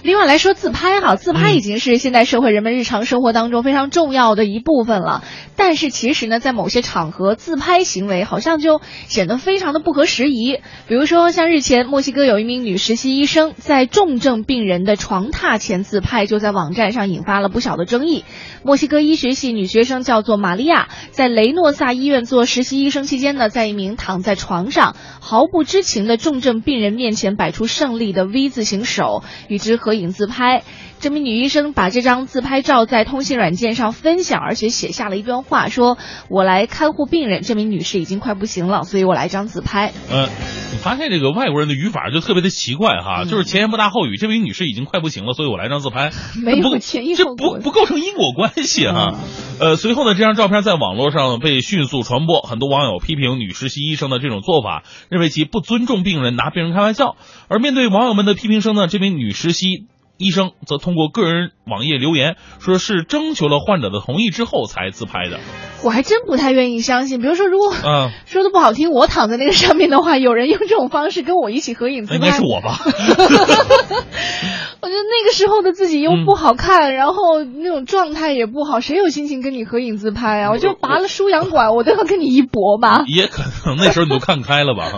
另外来说自拍哈，自拍已经是现代社会人们日常生活当中非常重要的一部分了。但是其实呢，在某些场合，自拍行为好像就显得非常的不合时宜。比如说，像日前墨西哥有一名女实习医生在重症病人的床榻前自拍，就在网站上引发了不小的争议。墨西哥医学系女学生叫做玛利亚，在雷诺萨医院做实习医生期间呢，在一名躺在床上毫不知情的重症病人面前摆出胜利的 V 字形手，与之合影自拍。这名女医生把这张自拍照在通信软件上分享，而且写下了一段话，说：“我来看护病人，这名女士已经快不行了，所以我来张自拍。”呃，你发现这个外国人的语法就特别的奇怪哈，就是前言不搭后语，这名女士已经快不行了，所以我来张自拍，没有前因这不不构成因果关系哈。呃，随后呢，这张照片在网络上被迅速传播，很多网友批评女实习医生的这种做法，认为其不尊重病人，拿病人开玩笑。而面对网友们的批评声呢，这名女实习。医生则通过个人网页留言，说是征求了患者的同意之后才自拍的。我还真不太愿意相信。比如说，如果嗯 说的不好听，我躺在那个上面的话，有人用这种方式跟我一起合影自拍，应该是我吧？我觉得那个时候的自己又不好看，然后那种状态也不好，谁有心情跟你合影自拍啊？我就拔了输氧管，我都要跟你一搏吧。也可能那时候你都看开了吧？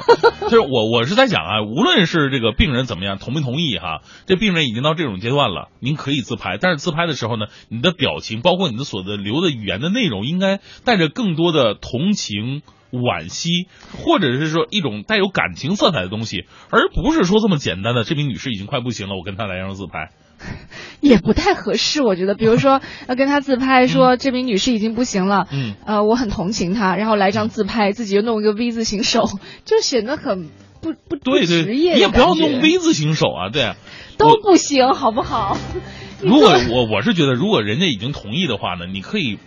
就是我，我是在想啊，无论是这个病人怎么样，同没同意哈，这病人已经到这种阶段了，您可以自拍，但是自拍的时候呢，你的表情，包括你的所的留的语言的内容，应该带着更多的同情。惋惜，或者是说一种带有感情色彩的东西，而不是说这么简单的。这名女士已经快不行了，我跟她来张自拍，也不太合适。我觉得，比如说 要跟她自拍，说这名女士已经不行了，嗯，呃，我很同情她，然后来张自拍，自己又弄一个 V 字形手，就显得很不不对对，职业。你也不要弄 V 字形手啊，对，都不行，好不好？如果我我是觉得，如果人家已经同意的话呢，你可以。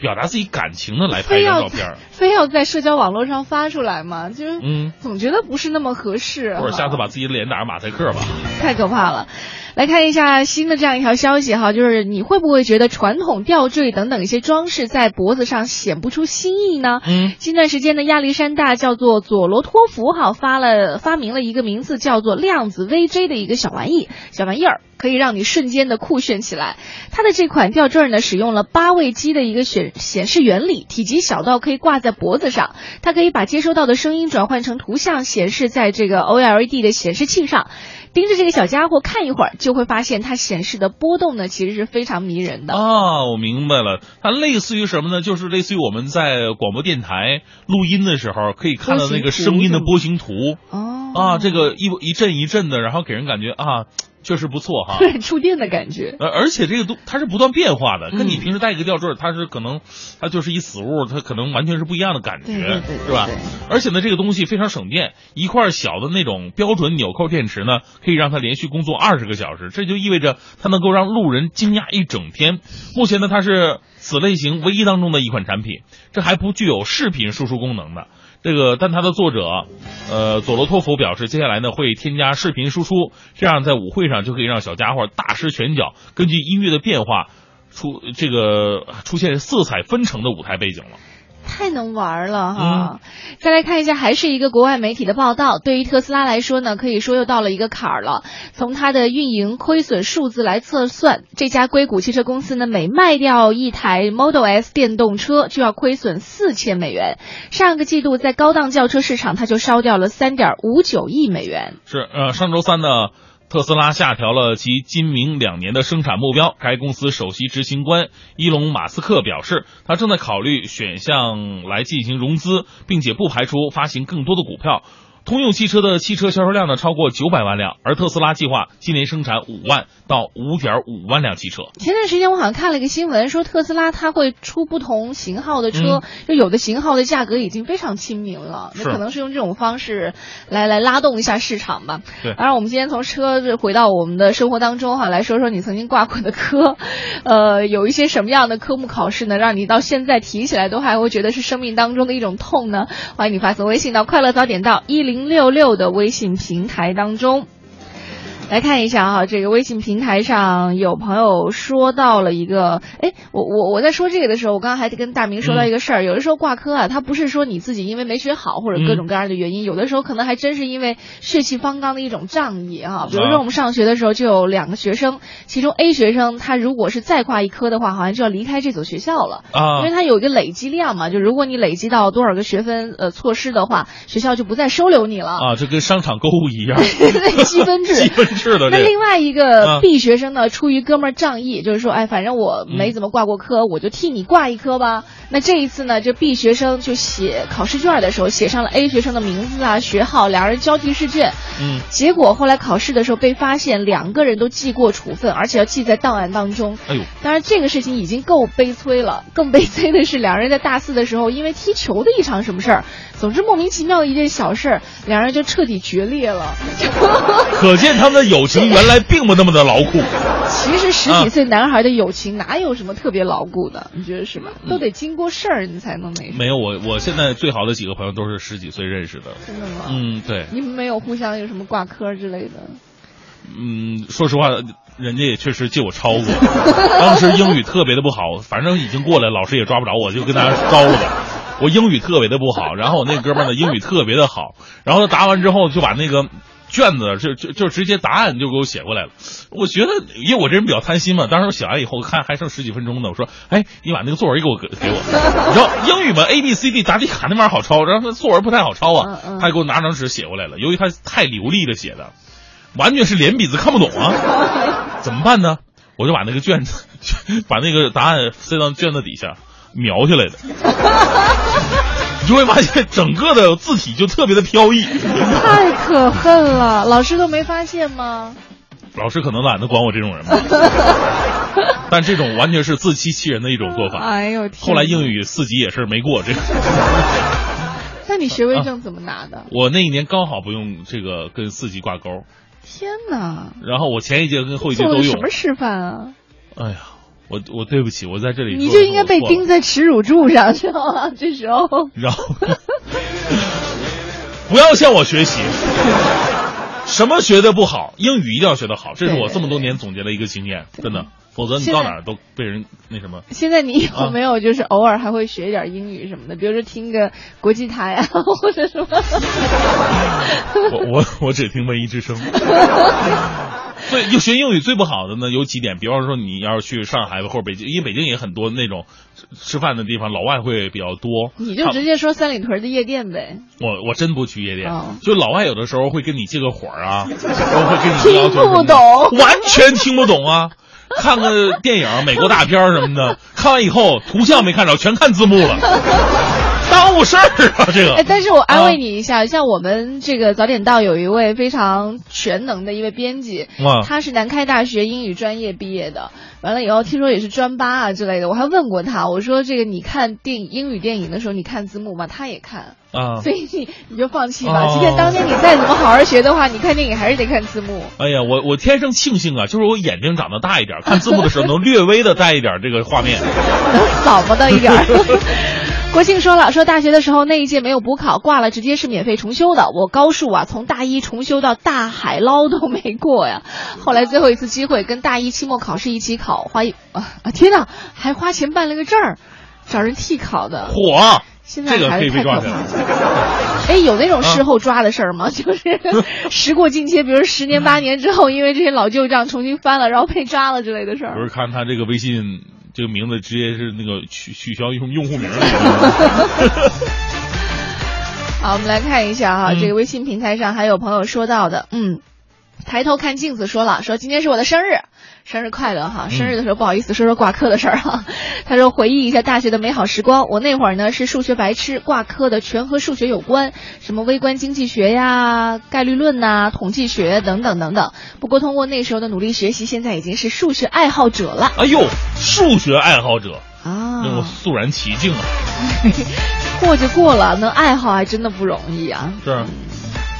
表达自己感情的来拍一张照片，非要在社交网络上发出来嘛？就是，嗯，总觉得不是那么合适。或者下次把自己的脸打上马赛克吧。太可怕了。来看一下新的这样一条消息哈，就是你会不会觉得传统吊坠等等一些装饰在脖子上显不出新意呢？嗯，近段时间的亚历山大叫做佐罗托夫哈发了发明了一个名字叫做量子 VJ 的一个小玩意小玩意儿，可以让你瞬间的酷炫起来。它的这款吊坠呢，使用了八位机的一个显显示原理，体积小到可以挂在脖子上，它可以把接收到的声音转换成图像，显示在这个 OLED 的显示器上。盯着这个小家伙看一会儿，就会发现它显示的波动呢，其实是非常迷人的啊！我明白了，它类似于什么呢？就是类似于我们在广播电台录音的时候可以看到那个声音的波形图哦啊，这个一一阵一阵的，然后给人感觉啊。确实不错哈，对触电的感觉。呃而且这个都它是不断变化的，跟你平时戴一个吊坠，它是可能它就是一死物，它可能完全是不一样的感觉，是吧？而且呢，这个东西非常省电，一块小的那种标准纽扣电池呢，可以让它连续工作二十个小时，这就意味着它能够让路人惊讶一整天。目前呢，它是此类型唯一当中的一款产品，这还不具有视频输出功能的。这个，但它的作者，呃，佐罗托夫表示，接下来呢会添加视频输出，这样在舞会上就可以让小家伙大施拳脚，根据音乐的变化，出这个出现色彩纷呈的舞台背景了。太能玩了哈！再来看一下，还是一个国外媒体的报道。对于特斯拉来说呢，可以说又到了一个坎儿了。从它的运营亏损数字来测算，这家硅谷汽车公司呢，每卖掉一台 Model S 电动车就要亏损四千美元。上个季度在高档轿车市场，它就烧掉了三点五九亿美元。是呃，上周三呢。特斯拉下调了其今明两年的生产目标。该公司首席执行官伊隆·马斯克表示，他正在考虑选项来进行融资，并且不排除发行更多的股票。通用汽车的汽车销售量呢超过九百万辆，而特斯拉计划今年生产五万到五点五万辆汽车。前段时间我好像看了一个新闻，说特斯拉它会出不同型号的车，就有的型号的价格已经非常亲民了，那可能是用这种方式来来拉动一下市场吧。对。当然，我们今天从车子回到我们的生活当中哈，来说说你曾经挂过的科，呃，有一些什么样的科目考试呢，让你到现在提起来都还会觉得是生命当中的一种痛呢？欢迎你发送微信到快乐早点到一零。零六六的微信平台当中，来看一下哈，这个微信平台上有朋友说到了一个，哎，我我我在说这个的时候，我刚刚还跟大明说到一个事儿，有的时候挂科啊，他不是说你自己因为没学好或者各种各样的原因，有的时候可能还真是因为血气方刚的一种仗义啊。比如说我们上学的时候就有两个学生，其中 A 学生他如果是再挂一科的话，好像就要离开这所学校了啊，因为他有一个累积量嘛，就如果你累积到多少个学分呃错失的话，学校就不再收留你了。啊，这跟商场购物一样，积分制，积分制的。那另外一个 B 学生呢，出于哥们儿仗义，就是说，哎，反正我没怎么挂过科，我就替你挂一科吧。那这一次呢，这 B 学生就写考试卷的时候写上了 A 学生的名字啊、学号，两人交替试卷。嗯。结果后来考试的时候被发现两个人都记过处分，而且要记在档案当中。哎呦！当然这个事情已经够悲催了，更悲催的是两人在大四的时候因为踢球的一场什么事儿，总之莫名其妙的一件小事儿，两人就彻底决裂了。可见他们的友情原来并不那么的牢固。其实十几岁男孩的友情哪有什么特别牢固的？你觉得是吧？都得经过事儿你才能那。没有我，我现在最好的几个朋友都是十几岁认识的。真的吗？嗯，对。你们没有互相有什么挂科之类的？嗯，说实话，人家也确实借我抄过。当时英语特别的不好，反正已经过来，老师也抓不着我，就跟大家招了。我英语特别的不好，然后我那哥们儿呢英语特别的好，然后他答完之后就把那个。卷子就就就直接答案就给我写过来了，我觉得因为我这人比较贪心嘛，当时我写完以后看还剩十几分钟呢，我说，哎，你把那个作文给我给我，你知道英语嘛 A B C D 答题卡那玩意儿好抄，然后他作文不太好抄啊，他给我拿张纸写过来了，由于他太流利的写的，完全是连笔字看不懂啊，怎么办呢？我就把那个卷子 把那个答案塞到卷子底下描下来的。你就会发现整个的字体就特别的飘逸，太可恨了！老师都没发现吗？老师可能懒得管我这种人吧，但这种完全是自欺欺人的一种做法。哎呦！后来英语四级也是没过这个。那你学位证怎么拿的？我那一年刚好不用这个跟四级挂钩。天哪！然后我前一届跟后一届都用。什么示范啊？哎呀！我我对不起，我在这里你就应该被钉在耻辱柱上，知道吗？这时候，然后不要向我学习，什么学的不好，英语一定要学得好，这是我这么多年总结的一个经验，真的，否则你到哪儿都被人那什么。现在你有没有就是偶尔还会学一点英语什么的，比如说听个国际台啊，或者什么？我我我只听文艺之声。最就学英语最不好的呢有几点，比方说你要是去上海或者北京，因为北京也很多那种吃饭的地方，老外会比较多。你就直接说三里屯的夜店呗。我我真不去夜店，就老外有的时候会跟你借个火啊，然后会跟你 要求听不懂，完全听不懂啊。看个电影，美国大片什么的，看完以后图像没看着，全看字幕了。耽误事儿啊！这个，哎，但是我安慰你一下，像我们这个早点到有一位非常全能的一位编辑，他是南开大学英语专业毕业的，完了以后听说也是专八啊之类的。我还问过他，我说这个你看电影英语电影的时候，你看字幕吗？他也看啊，所以你你就放弃吧。即便当年你再怎么好好学的话，你看电影还是得看字幕。哎呀，我我天生庆幸啊，就是我眼睛长得大一点，看字幕的时候能略微的带一点这个画面，能扫不到一点。国庆说了，说大学的时候那一届没有补考，挂了直接是免费重修的。我高数啊，从大一重修到大海捞都没过呀。后来最后一次机会跟大一期末考试一起考，花一啊啊天哪，还花钱办了个证儿，找人替考的。火，现在还是太可怕了。哎，有那种事后抓的事儿吗？就是 时过境迁，比如十年八年之后，因为这些老旧账重新翻了，然后被抓了之类的事儿。不是看他这个微信。这个名字直接是那个取取消用用户名。好，我们来看一下哈，这个微信平台上还有朋友说到的，嗯，抬头看镜子说了，说今天是我的生日。生日快乐哈！生日的时候不好意思说说挂科的事儿哈。他说回忆一下大学的美好时光。我那会儿呢是数学白痴，挂科的全和数学有关，什么微观经济学呀、概率论呐、统计学等等等等。不过通过那时候的努力学习，现在已经是数学爱好者了。哎呦，数学爱好者啊，那我肃然起敬啊！过就过了，能爱好还真的不容易啊。是。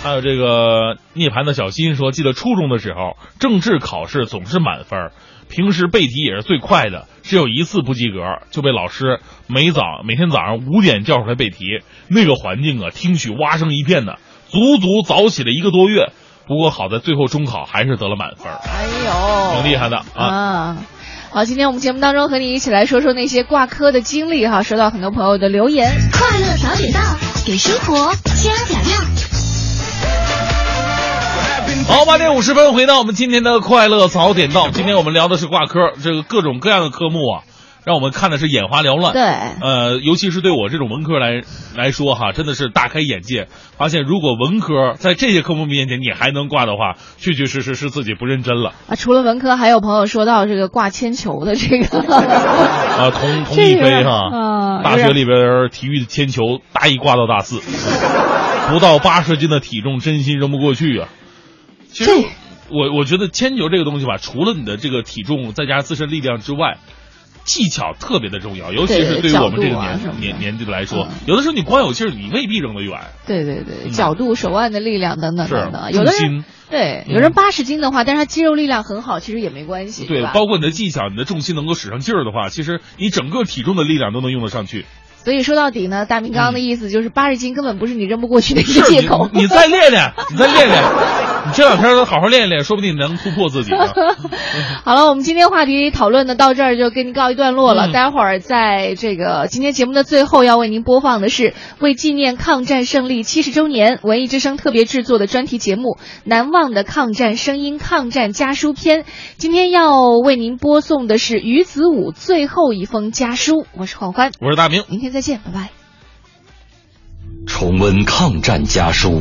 还有这个涅槃的小新说，记得初中的时候，政治考试总是满分，平时背题也是最快的，只有一次不及格，就被老师每早每天早上五点叫出来背题。那个环境啊，听取蛙声一片的，足足早起了一个多月。不过好在最后中考还是得了满分，哎呦，挺厉害的啊。啊。好，今天我们节目当中和你一起来说说那些挂科的经历哈，收到很多朋友的留言。快乐早点到，给生活加点料。好，八点五十分，回到我们今天的快乐早点到。今天我们聊的是挂科，这个各种各样的科目啊，让我们看的是眼花缭乱。对，呃，尤其是对我这种文科来来说哈，真的是大开眼界。发现如果文科在这些科目面前你还能挂的话，确确实实是自己不认真了。啊，除了文科，还有朋友说到这个挂铅球的这个啊，同同一飞哈，啊大学里边体育铅球大一挂到大四，不到八十斤的体重真心扔不过去啊。其实我我觉得铅球这个东西吧，除了你的这个体重再加上自身力量之外，技巧特别的重要，尤其是对于我们这个年、年年纪来说，有的时候你光有劲儿，你未必扔得远。对对对，嗯角度、手腕的力量等等等等。有的人对，嗯有人八十斤的话，但是他肌肉力量很好，其实也没关系，对，吧？包括你的技巧、你的重心能够使上劲儿的话，其实你整个体重的力量都能用得上去。所以说到底呢，大明刚刚的意思就是八十斤根本不是你扔不过去的一个借口。你，你再练练，你再练练，你 这两天都好好练一练，说不定能突破自己呢。好了，我们今天话题讨论的到这儿就跟您告一段落了。嗯待会儿在这个今天节目的最后要为您播放的是为纪念抗战胜利七十周年，文艺之声特别制作的专题节目《难忘的抗战声音·抗战家书篇》。今天要为您播送的是于子武最后一封家书。我是黄欢，我是大明，明天再见，拜拜。重温抗战家书，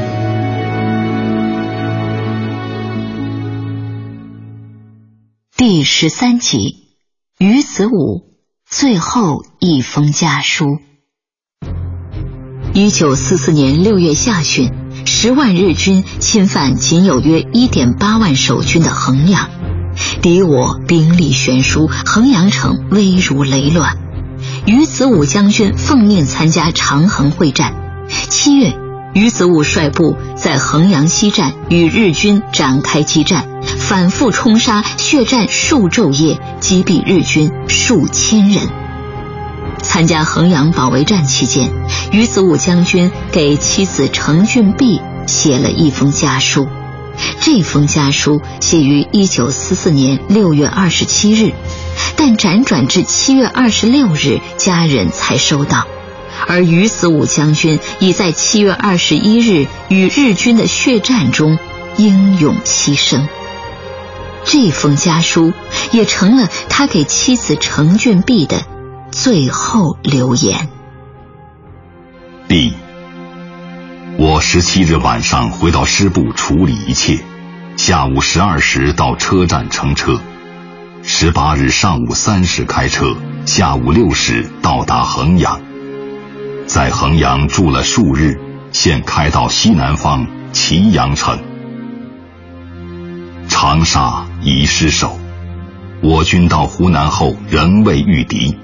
第十三集，于子武最后一封家书。一九四四年六月下旬，十万日军侵犯仅有约一点八万守军的衡阳，敌我兵力悬殊，衡阳城危如累卵。于子武将军奉命参加长衡会战。七月，于子武率部在衡阳西站与日军展开激战，反复冲杀，血战数昼夜，击毙日军数千人。参加衡阳保卫战期间，于子武将军给妻子程俊碧写了一封家书。这封家书写于一九四四年六月二十七日，但辗转至七月二十六日，家人才收到。而于子武将军已在七月二十一日与日军的血战中英勇牺牲。这封家书也成了他给妻子程俊碧的最后留言。第，我十七日晚上回到师部处理一切，下午十二时到车站乘车，十八日上午三时开车，下午六时到达衡阳。在衡阳住了数日，现开到西南方祁阳城。长沙已失守，我军到湖南后仍未御敌。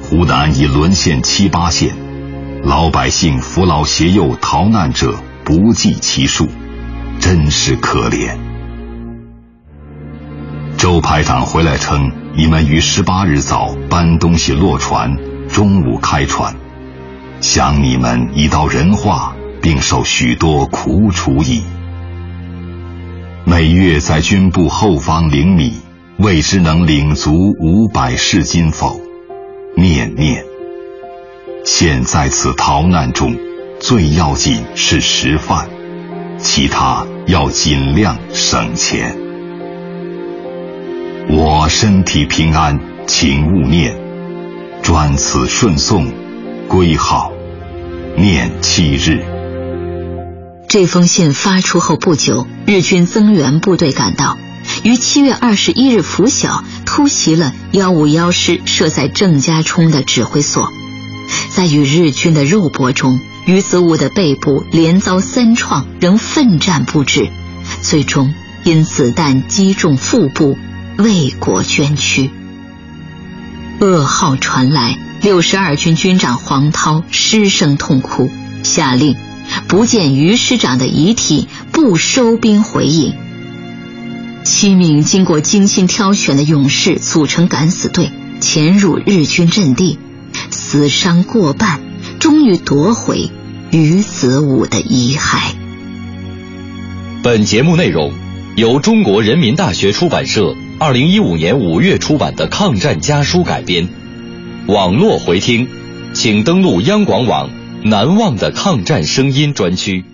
湖南已沦陷七八县，老百姓扶老携幼逃难者不计其数，真是可怜。周排长回来称，你们于十八日早搬东西落船，中午开船。想你们已到人化，并受许多苦楚矣。每月在军部后方领米，未知能领足五百市金否？念念。现在此逃难中，最要紧是食饭，其他要尽量省钱。我身体平安，请勿念。专此顺送。归号，念七日。这封信发出后不久，日军增援部队赶到，于七月二十一日拂晓突袭了幺五幺师设在郑家冲的指挥所。在与日军的肉搏中，于子武的背部连遭三创，仍奋战不止，最终因子弹击中腹部，为国捐躯。噩耗传来，六十二军军长黄涛失声痛哭，下令不见于师长的遗体，不收兵回营。七名经过精心挑选的勇士组成敢死队，潜入日军阵地，死伤过半，终于夺回于子武的遗骸。本节目内容由中国人民大学出版社二零一五年五月出版的抗战家书改编。网络回听，请登录央广网“难忘的抗战声音”专区。